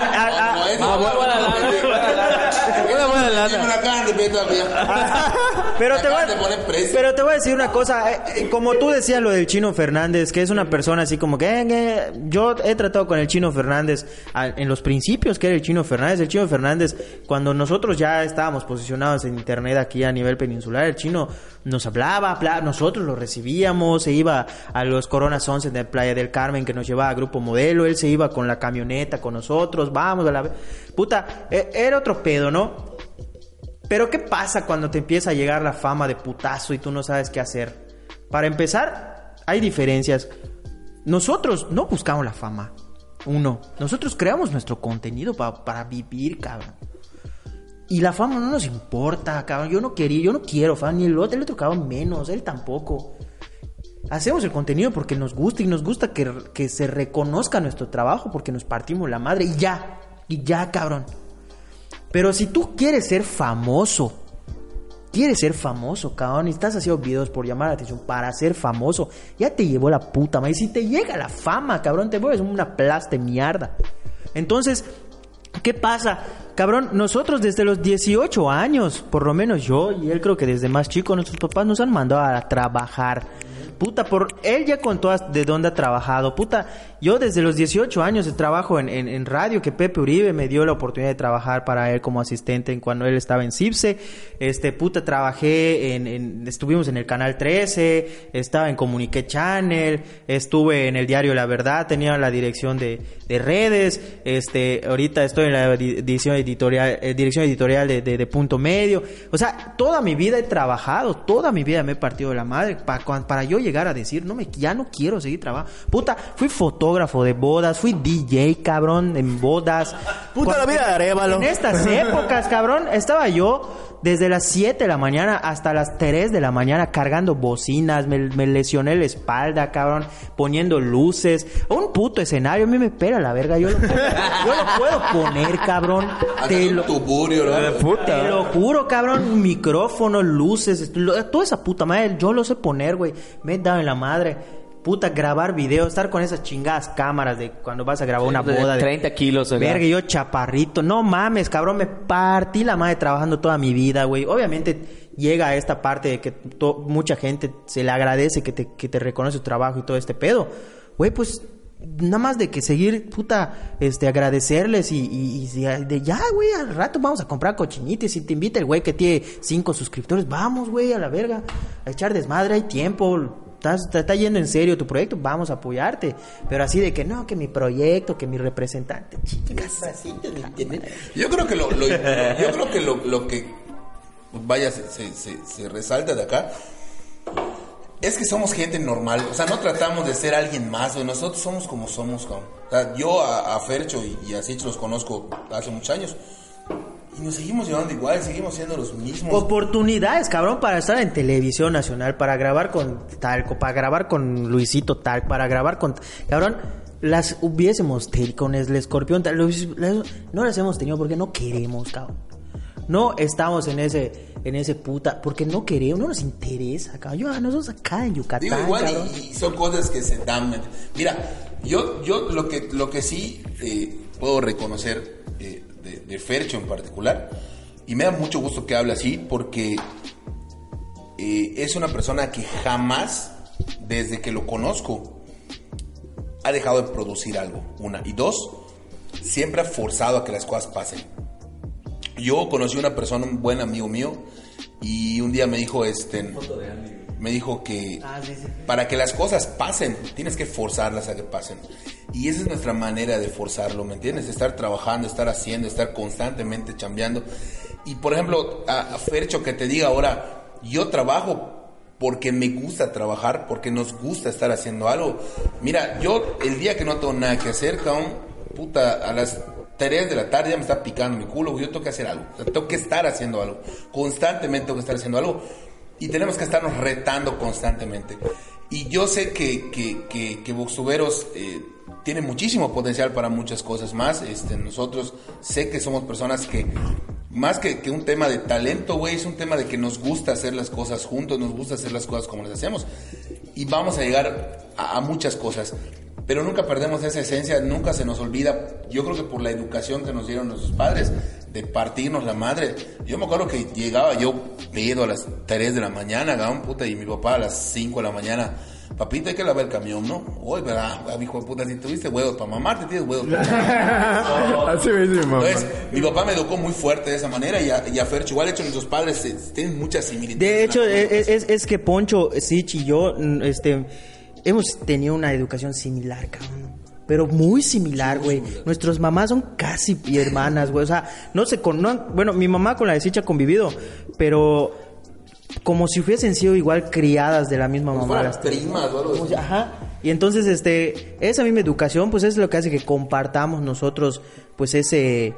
vuelvo a la lana. Una buena Y me todavía. *laughs* Pero te, voy, pero te voy a decir una cosa, eh, eh, como tú decías lo del Chino Fernández, que es una persona así como que eh, eh, yo he tratado con el Chino Fernández a- en los principios que era el Chino Fernández, el Chino Fernández cuando nosotros ya estábamos posicionados en internet aquí a nivel peninsular, el Chino nos hablaba, habla- nosotros lo recibíamos, se iba a los Coronas 11 de Playa del Carmen que nos llevaba a Grupo Modelo, él se iba con la camioneta con nosotros, vamos a la puta, eh, era otro pedo, ¿no? Pero ¿qué pasa cuando te empieza a llegar la fama de putazo y tú no sabes qué hacer? Para empezar, hay diferencias. Nosotros no buscamos la fama. Uno, nosotros creamos nuestro contenido pa- para vivir, cabrón. Y la fama no nos importa, cabrón. Yo no quería, yo no quiero fama, ni el otro, el otro cabrón menos, él tampoco. Hacemos el contenido porque nos gusta y nos gusta que, que se reconozca nuestro trabajo porque nos partimos la madre y ya, y ya, cabrón. Pero si tú quieres ser famoso, quieres ser famoso, cabrón, y estás haciendo videos por llamar la atención para ser famoso, ya te llevó la puta madre. Y si te llega la fama, cabrón, te vuelves una plasta de mierda. Entonces, ¿qué pasa? Cabrón, nosotros desde los 18 años, por lo menos yo y él creo que desde más chico, nuestros papás nos han mandado a trabajar. Puta, por él ya contó de dónde ha trabajado. Puta, yo desde los 18 años trabajo en, en, en radio, que Pepe Uribe me dio la oportunidad de trabajar para él como asistente en cuando él estaba en CIPSE. Este, puta, trabajé en, en- estuvimos en el Canal 13, estaba en Comunique Channel, estuve en el diario La Verdad, tenía la dirección de, de redes, este, ahorita estoy en la di- edición editorial, eh, dirección editorial de, de- de Punto Medio. O sea, toda mi vida he trabajado, toda mi vida me he partido de la madre para, para yo llegar a decir, no me, ya no quiero seguir trabajando. Puta, fui fotógrafo de bodas, fui DJ, cabrón, en bodas. Puta la vida de Arévalo. En estas épocas, cabrón, estaba yo desde las 7 de la mañana hasta las 3 de la mañana cargando bocinas, me, me lesioné la espalda, cabrón, poniendo luces, un puto escenario, a mí me pela la verga, yo lo, puedo- yo lo puedo poner, cabrón, te lo, tuburio, ¿no? te lo juro, cabrón, micrófono, luces, lo- toda esa puta madre, yo lo sé poner, güey, me he dado en la madre. Puta, grabar video, estar con esas chingadas cámaras de cuando vas a grabar una de boda. de- 30 kilos, acá. Verga, yo chaparrito. No mames, cabrón, me partí la madre trabajando toda mi vida, güey. Obviamente llega a esta parte de que mucha gente se le agradece que te, que te reconoce tu trabajo y todo este pedo. Güey, pues nada más de que seguir, puta, este, agradecerles y, y- y de ya, güey, al rato vamos a comprar cochinitas. Si te invita el güey que tiene cinco suscriptores, vamos, güey, a la verga, a echar desmadre, hay tiempo. Estás, te está yendo en serio tu proyecto, vamos a apoyarte. Pero así de que no, que mi proyecto, que mi representante, chicas, así. Yo creo que lo, lo- yo creo que lo, lo que vaya se, se, se- se resalta de acá es que somos gente normal, o sea, no tratamos de ser alguien más, güey. nosotros somos como somos. O sea, yo a, a Fercho y, y a Sitch los conozco hace muchos años y nos seguimos llevando igual, seguimos siendo los mismos. Oportunidades, cabrón, para estar en televisión nacional, para grabar con Talco, para grabar con Luisito Talco, para grabar con... Cabrón, las hubiésemos tenido con el escorpión, tal, las- no las hemos tenido porque no queremos, cabrón. No estamos en ese, en ese puta, porque no queremos, no nos interesa, cabrón. Yo, a nosotros acá en Yucatán, Digo, igual cabrón. y, y son cosas que se dan. ¿me- Mira, yo, yo lo que lo que sí eh, puedo reconocer de, de Fercho en particular, y me da mucho gusto que hable así, porque eh, es una persona que jamás, desde que lo conozco, ha dejado de producir algo. Una. Y dos, siempre ha forzado a que las cosas pasen. Yo conocí una persona, un buen amigo mío, y un día me dijo, este, me dijo que Ah, sí, sí. para que las cosas pasen, tienes que forzarlas a que pasen. Y esa es nuestra manera de forzarlo, ¿me entiendes? Estar trabajando, estar haciendo, estar constantemente chambeando. Y por ejemplo, a, a Fercho que te diga ahora, yo trabajo porque me gusta trabajar, porque nos gusta estar haciendo algo. Mira, yo el día que no tengo nada que hacer, cabrón, puta, a las 3 de la tarde ya me está picando mi culo, yo tengo que hacer algo. O sea, tengo que estar haciendo algo. Constantemente tengo que estar haciendo algo. Y tenemos que estarnos retando constantemente. Y yo sé que, que, que, que eh, tiene muchísimo potencial para muchas cosas más. Este, nosotros sé que somos personas que, más que, que un tema de talento, güey, es un tema de que nos gusta hacer las cosas juntos, nos gusta hacer las cosas como las hacemos. Y vamos a llegar a muchas cosas. Pero nunca perdemos esa esencia, nunca se nos olvida. Yo creo que por la educación que nos dieron nuestros padres, de partirnos la madre. Yo me acuerdo que llegaba yo pedo a las 3 de la mañana, cabrón, puta, y mi papá a las 5 de la mañana. Papito, hay que lavar el camión, ¿no? Oye, ¿verdad? Ah, hijo de puta, si tuviste huevos para mamarte, tienes huevos para. *laughs* Así me dice mi mamá. Entonces, mi papá me educó muy fuerte de esa manera y a, y a Fercho, igual de hecho nuestros padres eh, tienen muchas similitudes. De hecho, Una cosa es, es- es que Poncho, Sich y yo, este, hemos tenido una educación similar, cabrón. Pero muy similar, güey. Nuestras mamás son casi hermanas, güey. O sea, no se con... no- bueno, mi mamá con la de Sich ha convivido, pero como si hubiesen sido igual criadas de la misma mamá. las primas o si- Ajá. Y entonces, este, esa misma educación, pues es lo que hace que compartamos nosotros, pues ese,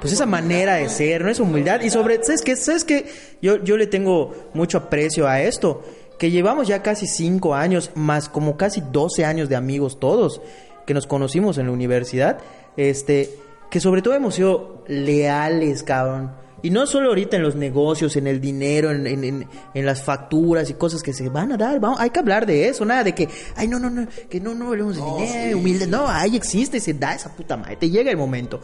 pues esa manera de ser, ¿no? Esa humildad. Y sobre, ¿sabes qué? ¿Sabes qué? Yo, yo le tengo mucho aprecio a esto. Que llevamos ya casi cinco años, más como casi 12 años de amigos todos, que nos conocimos en la universidad. Este, que sobre todo hemos sido leales, cabrón. Y no solo ahorita en los negocios, en el dinero, en, en- en- en las facturas y cosas que se van a dar. Vamos, hay que hablar de eso, nada de que, ay, no, no, no, que no, no hablemos de dinero, humilde. No, ahí existe, se da esa puta madre. Te llega el momento.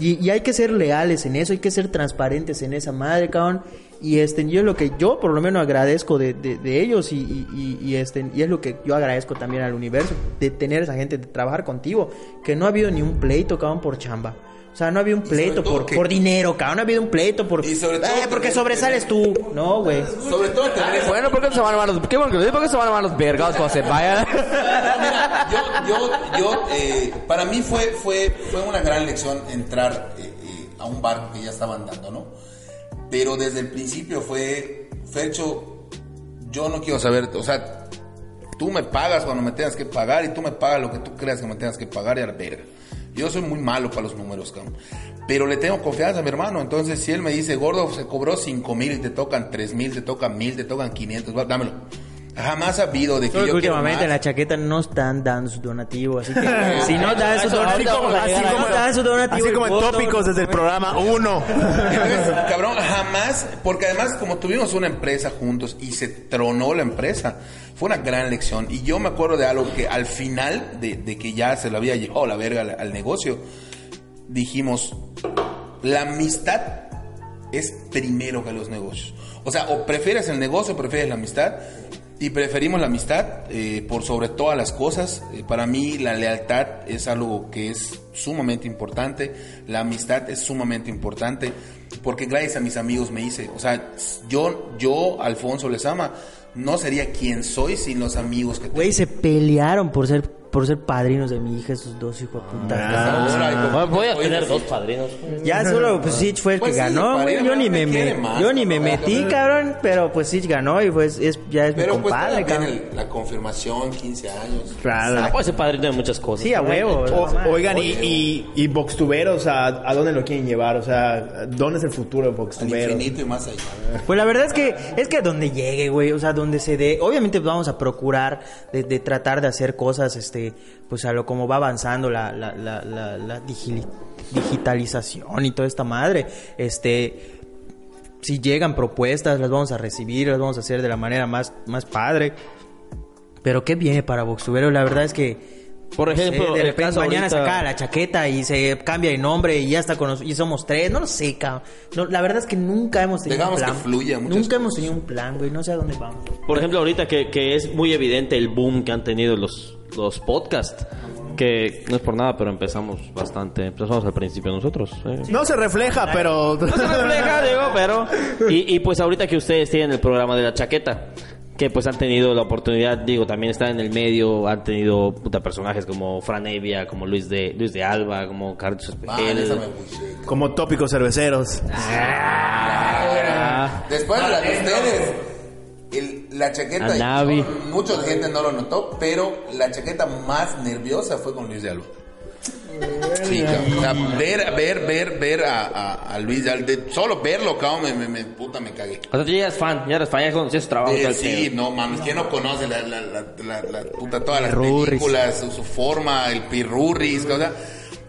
Y, y hay que ser leales en eso, hay que ser transparentes en esa madre, cabrón. Y este, yo es lo que yo por lo menos agradezco de, de- de ellos y, y- y- y, este, y es lo que yo agradezco también al universo, de tener esa gente, de trabajar contigo, que no ha habido ni un pleito, cabrón, por chamba. O sea, no ha habido un pleito por, que- por dinero, cabrón, no ha habido un pleito por... Y sobre todo Eh, porque sobresales tú. No, güey. Sobre todo tener Bueno, ¿por qué se van a los... Qué bueno que ¿por qué se van a los vergados cuando se vayan? *laughs* Mira, yo, yo, yo, eh, para mí fue, fue, fue una gran lección entrar eh, eh, a un barco que ya estaban dando, ¿no? Pero desde el principio fue, Fercho, yo no quiero saber, o sea, tú me pagas cuando me tengas que pagar y tú me pagas lo que tú creas que me tengas que pagar y a la. Yo soy muy malo para los números, cabrón. Pero le tengo confianza a mi hermano. Entonces, si él me dice, gordo, se cobró 5 mil y te tocan 3 mil, te tocan mil, te tocan 500, va, dámelo. Jamás ha habido de que Solo que yo quiero últimamente en más. la chaqueta no están dando su donativo, así que *laughs* si no dan su donativo, a así llegar a como dan su donativo, Así como en tópicos desde el programa 1. Entonces, *laughs* cabrón, jamás, porque además como tuvimos una empresa juntos y se tronó la empresa, fue una gran lección. Y yo me acuerdo de algo que al final de, de que ya se lo había llevado la verga al, al negocio, dijimos, la amistad es primero que los negocios. O sea, o prefieres el negocio o prefieres la amistad. Y preferimos la amistad eh, por sobre todas las cosas. Eh, para mí la lealtad es algo que es sumamente importante. La amistad es sumamente importante. Porque gracias a mis amigos me hice. O sea, yo, yo Alfonso Lezama, no sería quien soy sin los amigos que tengo. Güey, se pelearon por ser por ser padrinos de mi hija esos dos hijos de puta. Bueno, Voy a tener dos padrinos. Ya solo pues Sich fue el Pues que sí, ganó, güey. Yo ni me más, yo ni me metí, cabrón, pero pues Sich ganó y pues es, ya es Pero mi pues compadre, cabrón. el- la confirmación, 15 años. Ah, Claro. puede ser padrino de muchas cosas. Sí, a huevo. O- oigan, y, y, y Boxtuberos, ¿a, ¿a dónde lo quieren llevar? O sea, ¿dónde es el futuro de Al Boxtuberos? infinito y más allá. Pues la verdad es que es que a donde llegue, güey, o sea, donde se dé, obviamente vamos a procurar de, de tratar de hacer cosas, este, pues a lo como va avanzando la, la, la, la, la digili- digitalización y toda esta madre, este, si llegan propuestas, las vamos a recibir, las vamos a hacer de la manera más, más padre. Pero ¿qué viene para Boxtubero? La verdad es que... Por sé, ejemplo, de el repente caso mañana ahorita- saca la chaqueta y se cambia de nombre y ya está con nos- y somos tres, no lo sé, cabrón. No, la verdad es que nunca hemos tenido Dejamos un que plan. fluya muchas nunca hemos tenido un plan, güey, no sé a dónde vamos. Por ejemplo, ahorita que, que es muy evidente el boom que han tenido los, los podcasts, que no es por nada, pero empezamos bastante, empezamos al principio nosotros. ¿eh? No se refleja, pero... No se refleja, digo, pero... Y, y pues ahorita que ustedes tienen el programa de la chaqueta, que pues han tenido la oportunidad, digo, también están en el medio, han tenido puta personajes como Fran Evia, como Luis de Luis de Alba, como Carlos Ah, Espejel. Como tópicos cerveceros. Ah, Después de la de ustedes, el- la chaqueta, A Navi. no- mucha gente no lo notó, pero la chaqueta más nerviosa fue con Luis de Alba. Sí, cabrón. O sea, ver, ver, ver, ver a, a, a Luis de Alba, de- solo verlo, cabrón, me, me, me- puta, me cagué. O sea, tú ya eres fan, ya eres fan, ya conocías su trabajo. Eh, sí, pedo. no mames, ¿quién no conoce la, la, la, la, la puta, todas las películas, su, su forma, el pirurris, o sea,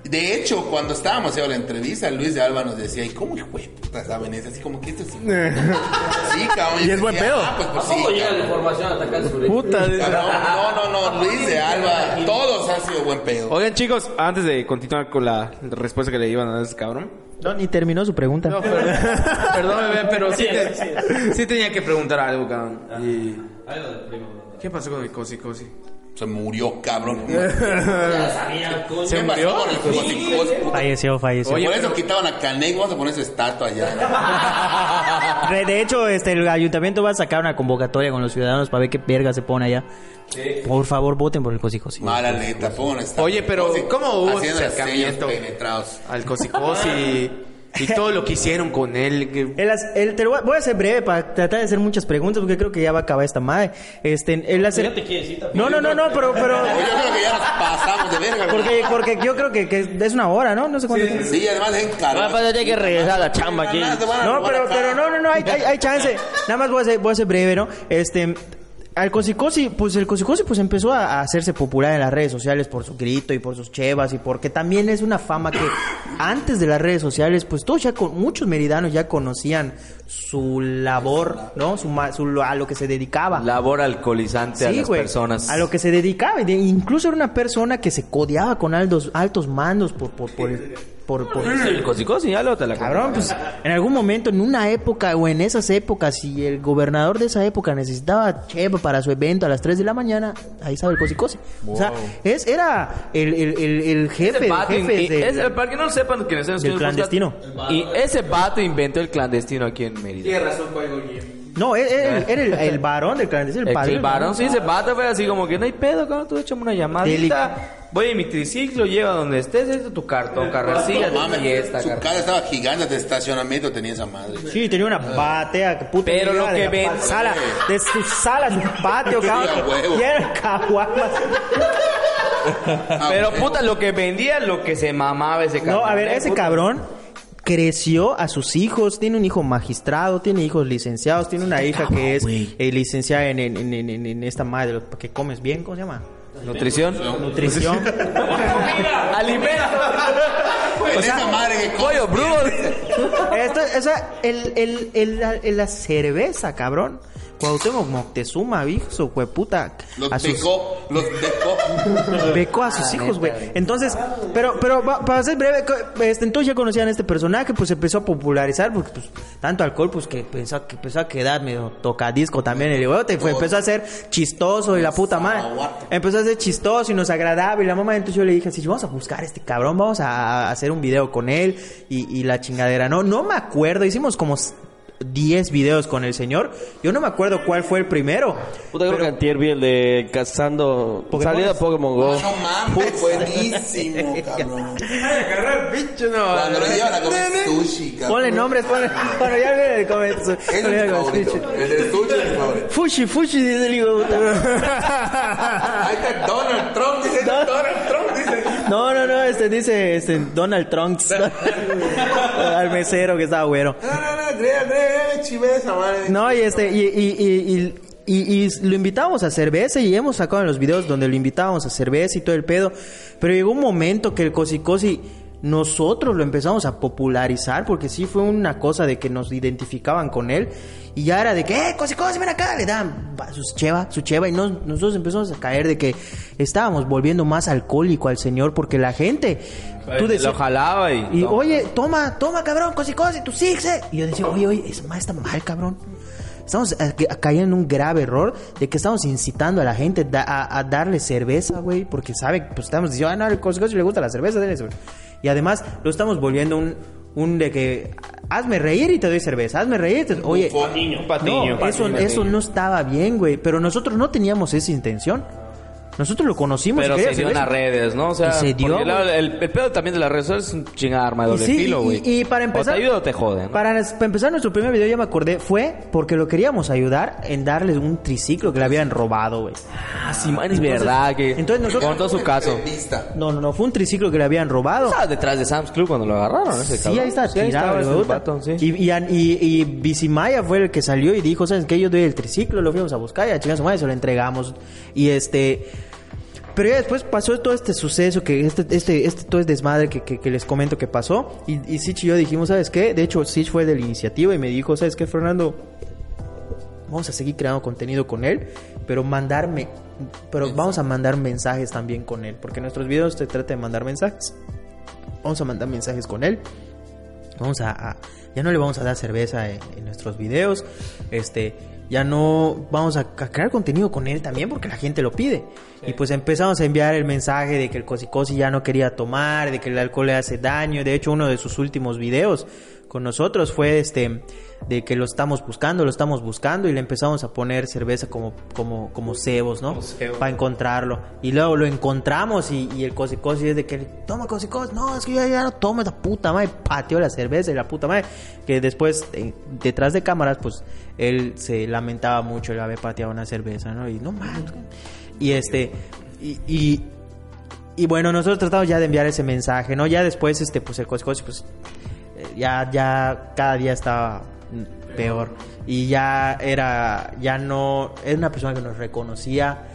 De hecho, cuando estábamos haciendo la entrevista, Luis de Alba nos decía, ¿y cómo hijo de puta saben eso? Así como que esto es... *laughs* Sí, cabrón. Y es buen pedo. Ah, pues, pues sí. ¿Cómo llega la cabrón. información a atacar su Puta. Cabrón, No, no, no, Luis de Alba, todos han sido buen pedo. Oigan, chicos, antes de continuar con la respuesta que le iban a dar a ese cabrón. No, ni terminó su pregunta. No, perdón, *laughs* perdón, bebé, pero sí, te- sí tenía que preguntar algo, cabrón. Y... ¿Qué pasó con el cosi cosi? Se murió, cabrón. *laughs* ¿Se ¿Qué murió? pasó con el cosicos, puta? Falleció, falleció. Por eso quitaban a Canek, vamos a poner su estatua allá. *laughs* De, hecho, este, el ayuntamiento va a sacar una convocatoria con los ciudadanos para ver qué verga se pone allá. Por favor, voten por el cosicosi. Mala neta, pongan una estatua. Oye, pero Cosi- ¿cómo hubo acercamiento? penetrados. Al cosi cosi *laughs* y todo lo que hicieron con él. que- El, el- te lo voy a- voy a ser breve para tratar de hacer muchas preguntas porque creo que ya va a acabar esta madre. Este, el hacer... Ya te quieres ir también. No, no, no, no, pero, pero... *laughs* Yo creo que ya nos pasamos de verga. Porque, porque yo creo que, que es una hora, ¿no? No sé cuánto. tiempo. Sí, además es Va, encargado. va, tiene que regresar a la chamba aquí. No, pero, pero no, no, no, hay, hay, hay chance. Nada más voy a ser, voy a ser breve, ¿no? Este, al Cosicosi, pues el Cosicosi pues empezó a, hacerse popular en las redes sociales por su grito y por sus chevas y porque también es una fama que antes de las redes sociales, pues todos ya con muchos meridanos ya conocían su labor, ¿no? Su, ma- su- a lo que se dedicaba. Labor alcoholizante a Sí, las güey, personas. A lo que se dedicaba. incluso era una persona que se codeaba con altos, altos mandos por, por, por, el- por, por- El cosi cosi, ya lo te la Cabrón, pues en algún momento, en una época o en esas épocas, si el gobernador de esa época necesitaba cheva para su evento a las 3 de la mañana, ahí estaba el cosi O sea, es, era el, el, el, el jefe, de- es- para que no lo sepan, que del clandestino. Y ese vato inventó el clandestino aquí en Mérida. Tiene razón, Fuego No, era, era- era el, el varón del clandestino, el El, padre. el varón, sí, ese vato fue así como que no hay pedo, cabrón, tú échame una llamadita. Voy en mi triciclo, llego a donde estés, este es tu cartón, carrecilla No de mames, fiesta, su casa estaba gigante de estacionamiento, tenía esa madre. Sí, tenía una batea que puta Pero lo que ven- sala, de su sala, su patio, cabrón. eran caguamas. Pero puta, lo que vendía, lo que se mamaba ese cabrón. No, a ver, ¿eh? ese cabrón creció a sus hijos, tiene un hijo magistrado, tiene hijos licenciados, tiene una hija que es eh, licenciada en, en, en, en- en esta madre, que comes bien, ¿cómo se llama? Nutrición. Nutrición. *laughs* Alimento. En esa madre que. Pollo, brujo. Esto, o sea, el, el, el, la, el- la cerveza, cabrón. Cuauhtémoc Moctezuma, hijo, hueputa. Los a sus- becó, los becó. becó a sus hijos, güey. Entonces, pero, pero para ser breve, este, entonces ya conocían a este personaje, pues se empezó a popularizar, porque pues tanto alcohol, pues que pensó que empezó a quedar medio tocadisco también el güey, fue, empezó a ser chistoso y la puta madre. Empezó a ser chistoso y nos agradaba y la mamá, entonces yo le dije, sí, vamos a buscar a este cabrón, vamos a, a hacer un video con él y, y la chingadera. No, no me acuerdo, hicimos como 10 videos con el señor. Yo no me acuerdo cuál fue el primero. Puta, creo que antier vi el de cazando... Salida Pokémon Go. No mames, buenísimo, *laughs* cabrón. Agarrar el bicho, no. Cuando lo llevan a comer sushi, cabrón. Ponle nombres, ponle. Bueno, ya el. Es mi favorito. El de sushi es mi favorito. Fushi, fushi, dice el hijo de puta. Ahí está Donald Trump, dice Donald Trump. No, no, no, este dice este, Donald Trump. *laughs* Al mesero que estaba güero. No, no, no, Andrea. No, y este, y, y, y, y, y- y lo invitábamos a cerveza y hemos sacado en los videos donde lo invitábamos a cerveza y todo el pedo. Pero llegó un momento que el Cosi Cosi nosotros lo empezamos a popularizar porque sí fue una cosa de que nos identificaban con él y ya era de que, eh, Cosi Cosi, ven acá, le daban va, sus cheva, su cheva y nos- nosotros empezamos a caer de que estábamos volviendo más alcohólico al señor porque la gente, tú decías, Lo jalaba y... y no. oye, toma, toma, cabrón, cosi, cosi, tu six, Y yo decía, oye, oye, es más, está mal, cabrón. Estamos eh, cayendo en un grave error de que estamos incitando a la gente a, a darle cerveza, güey, porque sabe, pues estamos diciendo, ah, no, el cosi, cosi le gusta la cerveza, denle cerveza. Y además lo estamos volviendo un, un de que hazme reír y te doy cerveza, hazme reír, y te- oye, Patiño. no, eso, eso no estaba bien, güey, pero nosotros no teníamos esa intención. Nosotros lo conocimos. Pero se dio en las redes, ¿no? O sea, Y se dio, el, el pedo también de las redes sociales es un chingada arma de doble sí, filo, güey. y, para empezar. O te ayuda o te jode, ¿no? Para, para empezar, nuestro primer video, ya me acordé, fue porque lo queríamos ayudar en darles un triciclo que le habían robado, güey. Ah, sí, man, es verdad que... entonces nosotros- Contó su caso. No, no, no, fue un triciclo que le habían robado. Estaba detrás de Sam's Club cuando lo agarraron, ese Sí, cabrón. ahí está Sí, ahí tirado, estaba el sí. Y, y, y, y Bisimaya fue el que salió y dijo, ¿sabes qué? Yo doy el triciclo, lo fuimos a buscar y a chingar su madre se lo entregamos. Y este... pero ya después pasó todo este suceso, que este, este, este todo este desmadre que, que, que les comento que pasó. Y, y Sich y yo dijimos, ¿sabes qué? De hecho, Sich fue de la iniciativa y me dijo, ¿sabes qué, Fernando? Vamos a seguir creando contenido con él, pero mandarme, pero vamos a mandar mensajes también con él, porque nuestros videos se trata de mandar mensajes. Vamos a mandar mensajes con él. Vamos a, a- ya no le vamos a dar cerveza en, en nuestros videos. Este, ya no vamos a, a crear contenido con él también porque la gente lo pide. Y pues empezamos a enviar el mensaje de que el cosicosi ya no quería tomar, de que el alcohol le hace daño. De hecho, uno de sus últimos videos con nosotros fue este de que lo estamos buscando, lo estamos buscando y le empezamos a poner cerveza como como como cebos, ¿no? Para encontrarlo. Y luego lo encontramos y, y el cosicosi es de que toma cosicos, no, es que yo ya no tomo esa puta madre, pateó la cerveza y la puta madre que después eh, detrás de cámaras pues él se lamentaba mucho el haber pateado una cerveza, ¿no? Y no mames. Y este y, y y bueno, nosotros tratamos ya de enviar ese mensaje, ¿no? Ya después, este, pues el Cosicosi, pues, ya, ya cada día estaba peor. Y ya era, ya no, era una persona que nos reconocía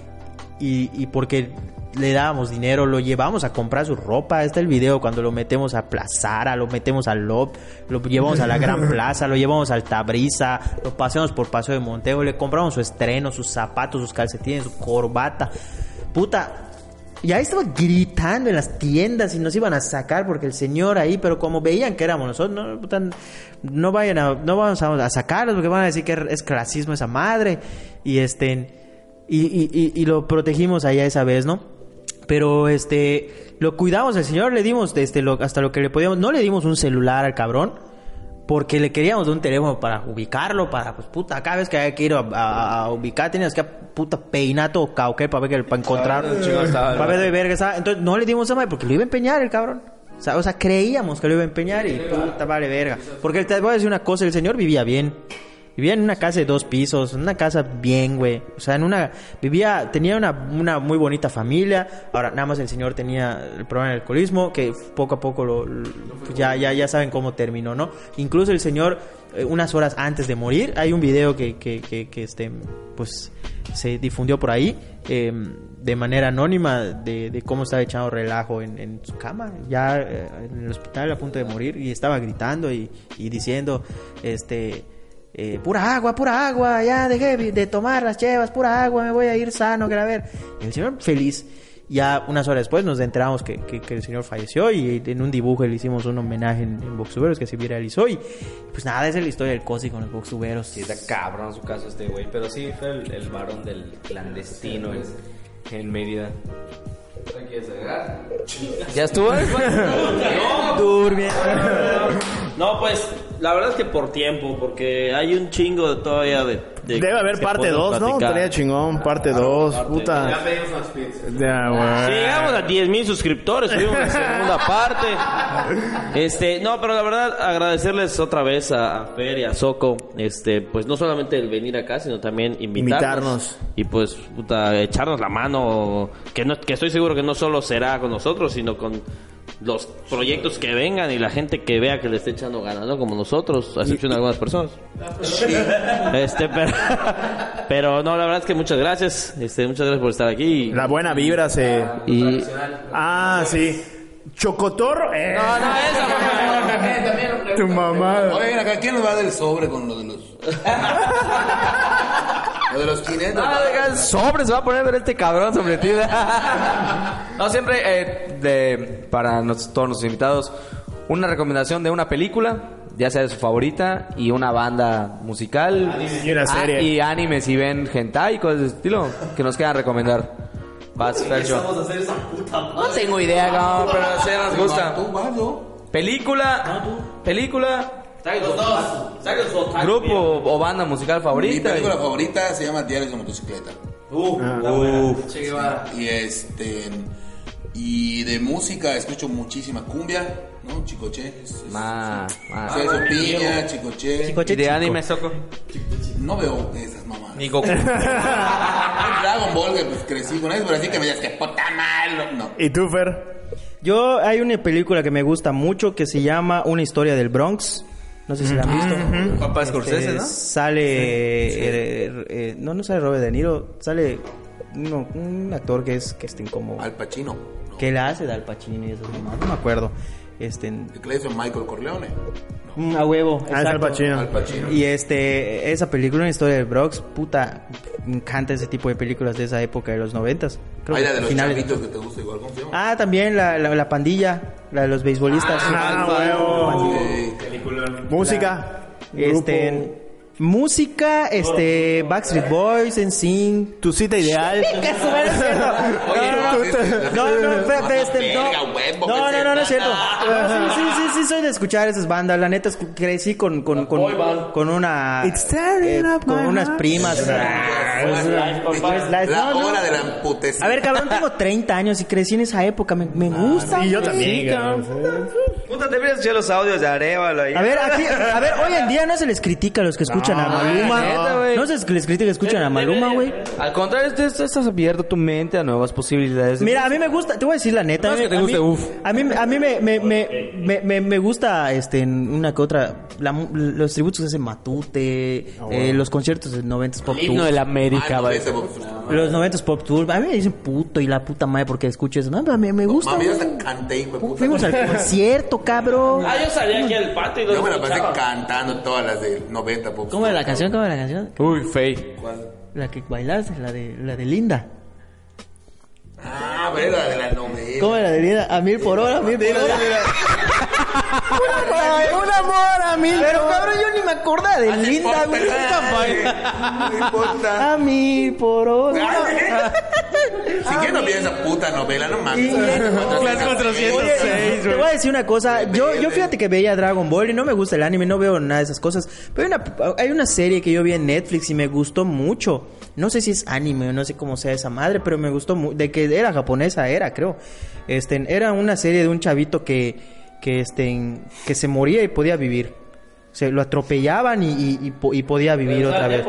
y, y porque le dábamos dinero, lo llevamos a comprar su ropa. Está el video cuando lo metemos a Plazara, lo metemos al Lob, lo llevamos a la Gran *laughs* Plaza, lo llevamos al Tabriza, lo paseamos por Paseo de Monteo, le compramos su estreno, sus zapatos, sus calcetines, su corbata. Puta, y ahí estaba gritando en las tiendas y nos iban a sacar porque el señor ahí, pero como veían que éramos nosotros, no, no vayan a, no vamos a, sacarlos porque van a decir que es clasismo esa madre. Y este, y, y, y, y lo protegimos allá esa vez, ¿no? Pero este, lo cuidamos al señor, le dimos este, lo, hasta lo que le podíamos, no le dimos un celular al cabrón. Porque le queríamos un teléfono para ubicarlo, para, pues, puta, cada vez que hay que ir a, a- a ubicar, tenías que, puta, peinato o cauque para ver que, para encontrar, para ver de verga. Entonces, no le dimos esa madre porque lo iba a empeñar el cabrón. O sea, o sea, creíamos que lo iba a empeñar y, puta, vale verga. Porque te voy a decir una cosa, el señor vivía bien. Vivía en una casa de dos pisos, en una casa bien, güey. O sea, en una... Vivía... Tenía una, una muy bonita familia. Ahora, nada más el señor tenía el problema del alcoholismo, que poco a poco lo... lo- ya, ya, ya saben cómo terminó, ¿no? Incluso el señor, eh, unas horas antes de morir, hay un video que, que, que, que, este, pues, se difundió por ahí, eh, de manera anónima, de, de cómo estaba echado relajo en, en su cama, ya eh, en el hospital a punto de morir, y estaba gritando y, y diciendo, este... Eh, pura agua, pura agua, ya dejé de tomar las chevas, pura agua, me voy a ir sano, que a ver. Y el señor feliz. Ya unas horas después nos enteramos que, que- que el señor falleció y en un dibujo le hicimos un homenaje en, en Boxuberos que se viralizó y pues nada, esa es la historia del Cosi con los Boxuberos. Sí, está cabrón su caso este güey. Pero sí, fue el, el varón del clandestino en, en Mérida. ¿Ya estuvo? *laughs* Durmiendo. No, pues, la verdad es que por tiempo, porque hay un chingo de todavía de... de- Debe haber parte podemos 2, ¿no? Estaría chingón, parte 2, puta. Ya pedimos unas pizzas. Ya, güey. Si llegamos a 10 mil suscriptores, subimos la segunda parte. Este, no, pero la verdad, agradecerles otra vez a, a Fer y a Soco, este, pues no solamente el venir acá, sino también invitarnos. Invitarnos. Y pues, puta, echarnos la mano, que no, que estoy seguro que no solo será con nosotros, sino con los proyectos que vengan y la gente que vea que le esté echando ganas, ¿no? Como nosotros, a excepción de algunas personas. Este, pero, pero no, la verdad es que muchas gracias, este, muchas gracias por estar aquí. La buena vibra se... Y, Ah, sí. Chocotorro. Eh. No, no, esa *laughs* Tu mamá. Oigan, acá, ¿quién nos va del sobre con lo de los. *laughs* lo de los 500? Ah, oigan, sobre se va a poner ver este cabrón sobre ti. *laughs* no, siempre eh, de, para nos- todos nuestros invitados, una recomendación de una película, ya sea de su favorita, y una banda musical. Y una serie. Ah, y anime si ven hentai y cosas de ese estilo, que nos quieran recomendar. Vas, Fercho. No tengo idea, cabrón, pero sí nos gusta. Película, película, grupo o banda musical Mi favorita. película favorita se llama Diarios de Motocicleta. Che Guevara. Y este. Y de música escucho muchísima cumbia, ¿no? Chicoche. es- es- Más, más. Celso Piña, Chicoche. Chicoche ¿Y de anime, Soco? No veo esas mamadas. Ni Goku. *laughs* Dragon Ball, que pues crecí con eso, pero así que me digas que puta madre. No. ¿Y tú, Fer? Yo, hay una película que me gusta mucho que se llama Una historia del Bronx. No sé si la han visto. Papá Scorsese, Este, ¿no? Sale. eh, eh, no, no sale Robert De Niro. Sale uno- un actor que es que estén como Al Pacino. que la hace de Al Pacino y esas mamás, no me acuerdo. Este, que le hizo Michael Corleone. mm, a huevo, Ah, es Al. Pacino. Al Pacino. Y este, esa película, una historia del Bronx, puta, me encanta ese tipo de películas de esa época de los noventas. Creo Hay que la de los finales. chavitos que te gusta igual. ¿Cómo se llama? Ah, también la, la, la pandilla, la de los beisbolistas. Ah, huevo. Música. Este, grupo, música, este, Backstreet Boys, NSYNC. tu cita ideal. *laughs* *laughs* No, no, no, fe- fe- este, no, no, no, no, no es cierto. sí, sí, sí, sí, soy de escuchar esas bandas. La neta, crecí con, con, con, con una, eh, con unas primas. La No, no. hora de la. A ver, cabrón, tengo 30 años y crecí en esa época. Me, me gusta. Y yo también. cabrón. Puta, te vienes los audios de Arevalo ahí. A ver, aquí, a ver, hoy en día no se les critica a los que escuchan a Maluma. neta, güey. No se les critica escuchan a Maluma, güey. Al contrario, estás, estás abierto tu mente a nuevas posibilidades. Mira, a mí me gusta, te voy a decir la neta. No a es mí- que te a guste, mí- uf. A mí, a mí me, me, me, me, me- me gusta este, en una que otra. la mu- los tributos que hace Matute, eh, los conciertos de 90s Pop el himno Tour. de la Ah, América, no, güey. Los 90s Pop Tour. A mí me dicen puto y la puta madre porque escucho eso. No, pero me, me gusta. Mami, yo güey. hasta canté, hijo de puta. Fuimos al concierto, cabrón. Ah, yo salía aquí al patio y lo Yo me la pasé escuchaba. cantando todas las del 90, pues. ¿Cómo era la canción? ¿Cómo era la canción? Uy, fey. La que bailaste, la de, la de Linda. Ah, bueno, la de la novela. ¿Cómo era la de Linda? A mil por hora, a mil por hora. un amor a mil Pero cabrón, yo ni me acordaba de Linda, güey. No importa. A mil por hora. *laughs* Si quieren no vi esa puta novela, no mames. Y- Oye, te voy a decir una cosa. Yo, yo fíjate que veía Dragon Ball y no me gusta el anime, no veo nada de esas cosas. Pero hay una, hay una serie que yo vi en Netflix y me gustó mucho. No sé si es anime o no sé cómo sea esa madre, pero me gustó mucho. De que era japonesa, era, creo. Este, era una serie de un chavito que, que, este, que se moría y podía vivir. Se lo atropellaban y, y- y po- y podía vivir otra vez.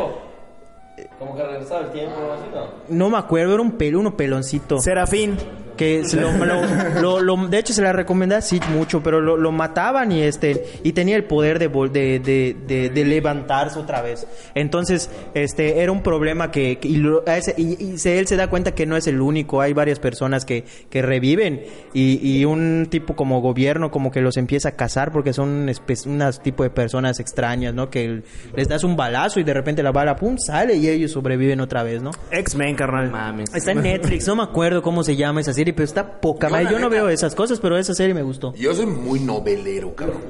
Como que regresaba el tiempo, así, ¿no? No me acuerdo, era un pelo, uno peloncito. Serafín. que se lo, lo- lo- lo- de hecho se la recomendé así mucho pero lo, lo mataban y este y tenía el poder de, de, de, de- de levantarse otra vez entonces este era un problema que, que- y, y- y se- él se da cuenta que no es el único hay varias personas que, que reviven y, y un tipo como gobierno como que los empieza a cazar porque son unas tipo de personas extrañas no que les das un balazo y de repente la bala pum sale y ellos sobreviven otra vez no X-Men, carnal. Mames. Está en Netflix, no me acuerdo cómo se llama esa serie, pero está poca Yo, madre. la Yo no veo esas cosas, pero esa serie me gustó. Yo soy muy novelero, cabrón.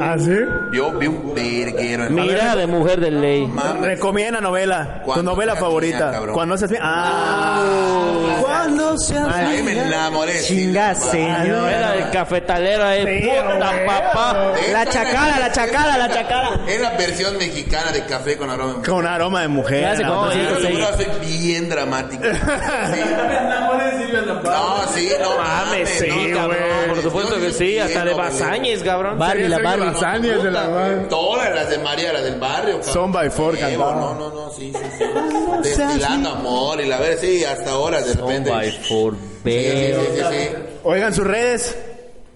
¿Ah, sí? Yo vi un verguero en Mira de mujer de ley. Mames. Recomienda novela. Tu novela favorita. Cuando seas mía. Ah. Cuando seas Ahí me enamoré. Chinga, papá. señor. Era el cafetalero ahí. Puta papá. La chacala, la chacala, la chacala. Es la versión mexicana de café con aroma. de Con aroma de mujer. Ya se No, bien dramático. *laughs* Sí. No, sí, no mames. sí, no, cabrón. güey. Por supuesto que sí, hasta de. Bazañez, cabrón. Barbie, la Barbie. Lasañas de la mano. Todas las de María, las del barrio. cabrón. Son by four cantaban. No, no, no, sí, sí, sí. Destilando amor y la ver, sí, hasta ahora de repente. By for Sí, sí, sí, sí, sí. Oigan sus redes.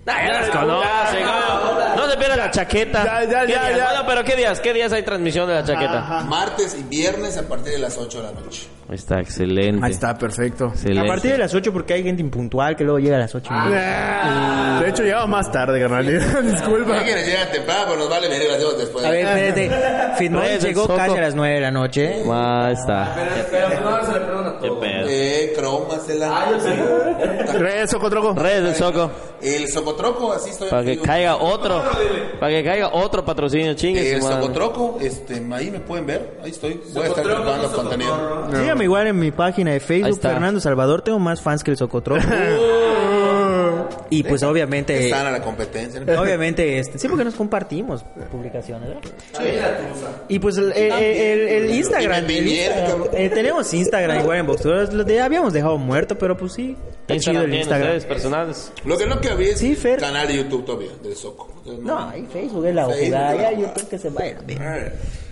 Ya las conoce, no. No se pierda la chaqueta. Ya, ya, ¿Qué ya, días? ya. Bueno, pero ¿qué días? ¿Qué días hay transmisión de la chaqueta? Martes y viernes a partir de las 8 de la noche. Ahí está, excelente. Ahí está, perfecto. Excelente. A partir de las 8 porque hay gente impuntual que luego llega a las 8. Ah, De hecho, llegamos más tarde, carnal. Disculpa. Hay quienes llegan temprano, pero nos vale venir las hacemos después. A ver, espérate. Del llegó casi a las 9 de la noche. Ahí está. Qué pedo. Eh, Redes, Socotroco. Redes del Soco. El Socotroco, así estoy. Para que caiga otro. Para que caiga otro patrocinio, chingue El. Socotroco, este, ahí me pueden ver. Ahí estoy. Voy a estar preparando contenido. Sígame igual en mi página de Facebook. Fernando Salvador. Tengo más fans que el Socotroco. *laughs* y pues obviamente... Están a la competencia. ¿no? *laughs* Obviamente, este, sí, porque nos compartimos publicaciones, ¿verdad? Y pues el, el- el- el Instagram, Instagram, eh, tenemos Instagram igual en Boxtuberos, lo de- habíamos dejado muerto, pero pues sí, está chido Instagram el Instagram. ustedes personales. Lo que no que había es Sí, Fer. canal de YouTube todavía, del Soco. No, ahí Facebook es la jugada, ya la YouTube que se vaya.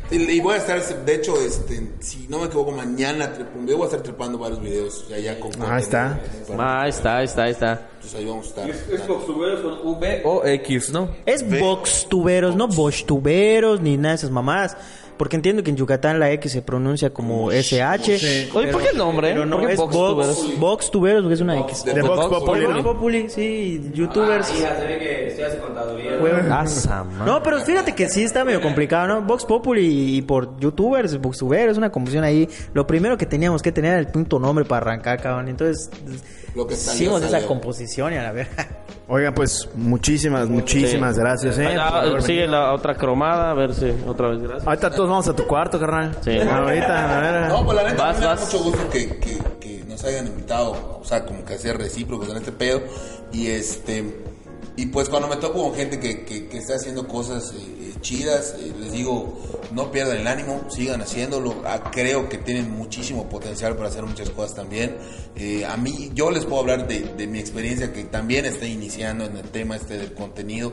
Ah, Y, y voy a estar, de hecho, este, si no me equivoco, mañana yo voy a estar trepando varios videos ya, ya con Ahí está. Ah, ahí está, ahí está, ahí está. Entonces ahí vamos a estar. con V o X, ¿no? Es Boxtuberos, no Boxtuberos, ni nada de esas mamás. Porque entiendo que en Yucatán la X se pronuncia como SH. Oye, ¿por qué el nombre? Pero no ¿Por qué es Vox Vox, Tuberos? Vox Tuberos, porque es una X. De Vox Populi, Vox ¿no? Populi, sí, youtubers. se ve que estoy hace contaduría. Huevo. Ah, esa. No, pero fíjate que sí está medio complicado, ¿no? Vox Populi y por youtubers, Vox Tuberos, es una confusión ahí. Lo primero que teníamos que tener era el punto nombre para arrancar, cabrón. Entonces, Lo que salió, hicimos esa salió. composición y a la verga. Oigan, pues muchísimas, muchísimas gracias, ¿eh? Ah, sigue venido. la otra cromada, a ver si otra vez gracias. Ahorita todos vamos a tu cuarto, carnal. Sí. Ahorita, a ver. No, pues la neta Vas, me da vas. mucho gusto que, que, que nos hayan invitado, o sea, como que hacer recíprocos en este pedo. Y este y pues cuando me toco con gente que, que, que está haciendo cosas eh, eh, chidas, eh, les digo, no pierdan el ánimo, sigan haciéndolo. Ah, creo que tienen muchísimo potencial para hacer muchas cosas también. Eh, a mí, yo les puedo hablar de, de mi experiencia que también estoy iniciando en el tema este del contenido.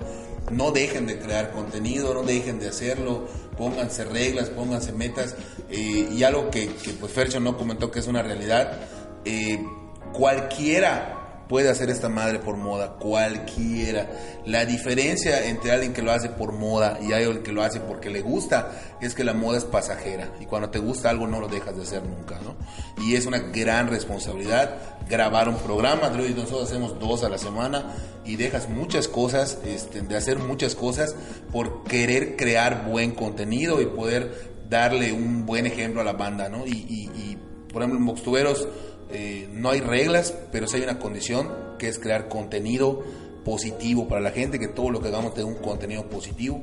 No dejen de crear contenido, no dejen de hacerlo, pónganse reglas, pónganse metas. eh, y algo que, que pues Fercho no comentó que es una realidad, eh, cualquiera puede hacer esta madre por moda, cualquiera. La diferencia entre alguien que lo hace por moda y alguien que lo hace porque le gusta es que la moda es pasajera y cuando te gusta algo no lo dejas de hacer nunca, ¿no? Y es una gran responsabilidad grabar un programa, Drew y nosotros hacemos dos a la semana y dejas muchas cosas, este, de hacer muchas cosas por querer crear buen contenido y poder darle un buen ejemplo a la banda, ¿no? Y, y- y, por ejemplo, Moxtuberos eh, no hay reglas, pero sí hay una condición que es crear contenido positivo para la gente, que todo lo que hagamos tenga un contenido positivo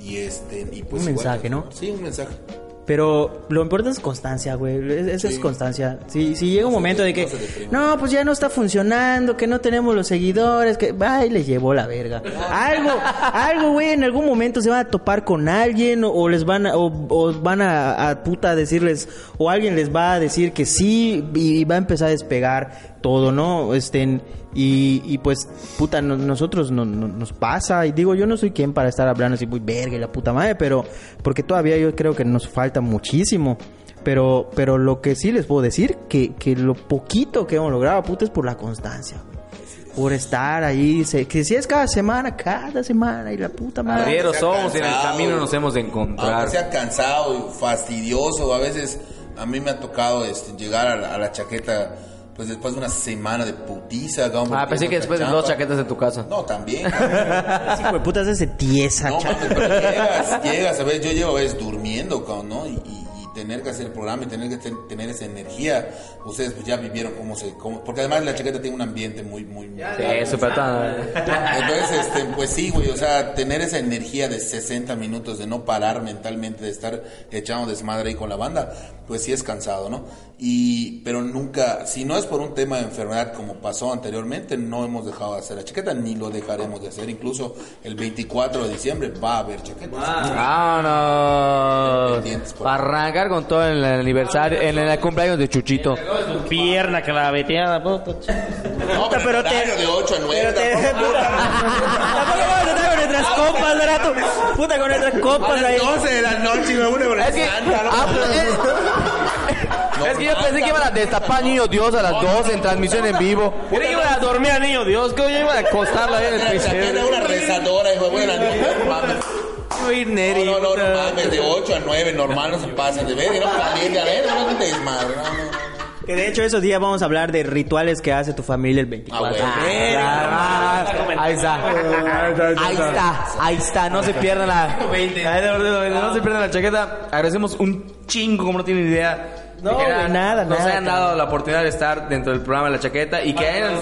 y este y pues Un igual- mensaje, ¿no? Sí, un mensaje. Pero lo importante es constancia, güey. Es- Esa es constancia. Si, si llega un momento de que, no, pues ya no está funcionando, que no tenemos los seguidores, que, ay, les llevó la verga. Algo, algo, güey, en algún momento se van a topar con alguien o, o les van a, o, o van a, a puta decirles, o alguien les va a decir que sí y va a empezar a despegar todo, ¿no? Estén, y, y pues, puta, no- nosotros no- no- nos pasa, y digo, yo no soy quien para estar hablando así muy verga y la puta madre, pero porque todavía yo creo que nos falta muchísimo. Pero, pero lo que sí les puedo decir, que, que lo poquito que hemos logrado, puta, es por la constancia, güey. Por estar ahí, se- que si es cada semana, cada semana, y la puta madre. Arrieros somos y en el cansado, camino nos hemos de encontrar. Aunque sea cansado y fastidioso, a veces a mí me ha tocado este, llegar a la, a la chaqueta pues después de una semana de putiza. cabrón, Ah, pensé que después de dos chaquetas en tu casa. No, también. *laughs* Sí, güey, puta, se hace tiesa, No, chaval. mames, pero llegas, llegas, a ver, yo llevo a veces durmiendo, cabrón, ¿no? Y tener que hacer el programa y tener que ten- tener esa energía. Ustedes pues ya vivieron cómo se... Cómo, porque además la chaqueta tiene un ambiente muy, muy... muy Sí, súper entonces, este, pues sí, güey, o sea, tener esa energía de 60 minutos, de no parar mentalmente, de estar echando desmadre ahí con la banda, pues sí es cansado, ¿no? Y, pero nunca, si no es por un tema de enfermedad como pasó anteriormente, no hemos dejado de hacer la chaqueta, ni lo dejaremos de hacer. Incluso el 24 de diciembre va a haber chaquetas. Vámonos. Pendientes, por Para arrancar con todo en el aniversario, en el cumpleaños de Chuchito. Pierna claveteada, puta. No, pero, pero te- de 8 a 9. Pero te- Tampoco vamos a *laughs* estar con nuestras copas, rato. Puta, con nuestras copas ahí. 12 de la noche me une por el Es que, Santa, ¿no? ah, pues, es- es que yo pensé que iban a destapar Niño Dios a las 12 en transmisión en vivo. Yo que iba a dormir a niño Dios, que yo iba a acostarla ahí en el La piso. una rezadora, hijo de buena, *laughs* no mames. No, no, no, no mames, de 8 a 9, normal, no se pasa de ver, y no caliente, a ver, no te desmadre. Que de hecho esos días vamos a habber de rituales que hace tu familia el 24. Ah, bueno. Ah, ahí está. Ahí está. Ahí está. No se pierdan la. No se pierdan la chaqueta. Agradecemos un chingo, como no tienen idea. No, que de nada, Nos nada, hayan dado la oportunidad de estar dentro del programa de la chaqueta y que hayan.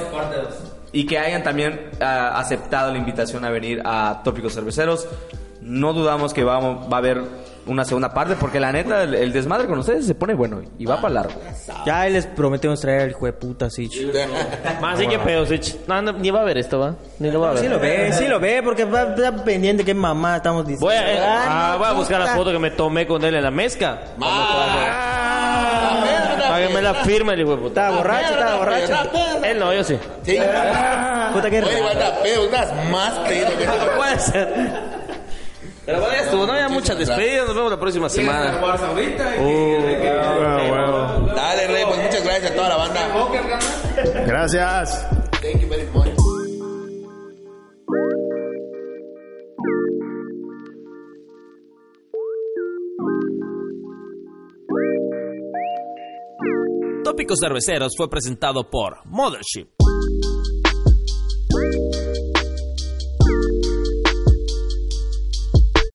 Y que hayan también ah, aceptado la invitación a venir a Tópicos Cerveceros. No dudamos que vamos, va a haber una segunda parte porque la neta, el, el desmadre con ustedes se pone bueno y va para largo. Ya les prometemos traer al hijo de puta, *laughs* sí. Más así que pedo, Sich. No, no, ni va a ver esto, ¿va? Ni lo va a ver. Sí lo ve, sí lo ve, porque va, está pendiente que mamá estamos diciendo. Voy a, eh, Ah, ah, no, voy a buscar la foto que me tomé con él en la mezca. Ah, Para que me la firme el hijo de puta. Estaba borracho, estaba borracho. Él no, yo sí. Sí. Puta que Oye, igual está pedo, estás más pedo que *laughs* No puede ser. Pero bueno, esto, no había muchas despedidas. Nos vemos la próxima semana. Uh. Ah, Dale, Rey, pues muchas gracias a toda la banda. Gracias. Thank you very. Tópicos Cerveceros fue presentado por Mothership.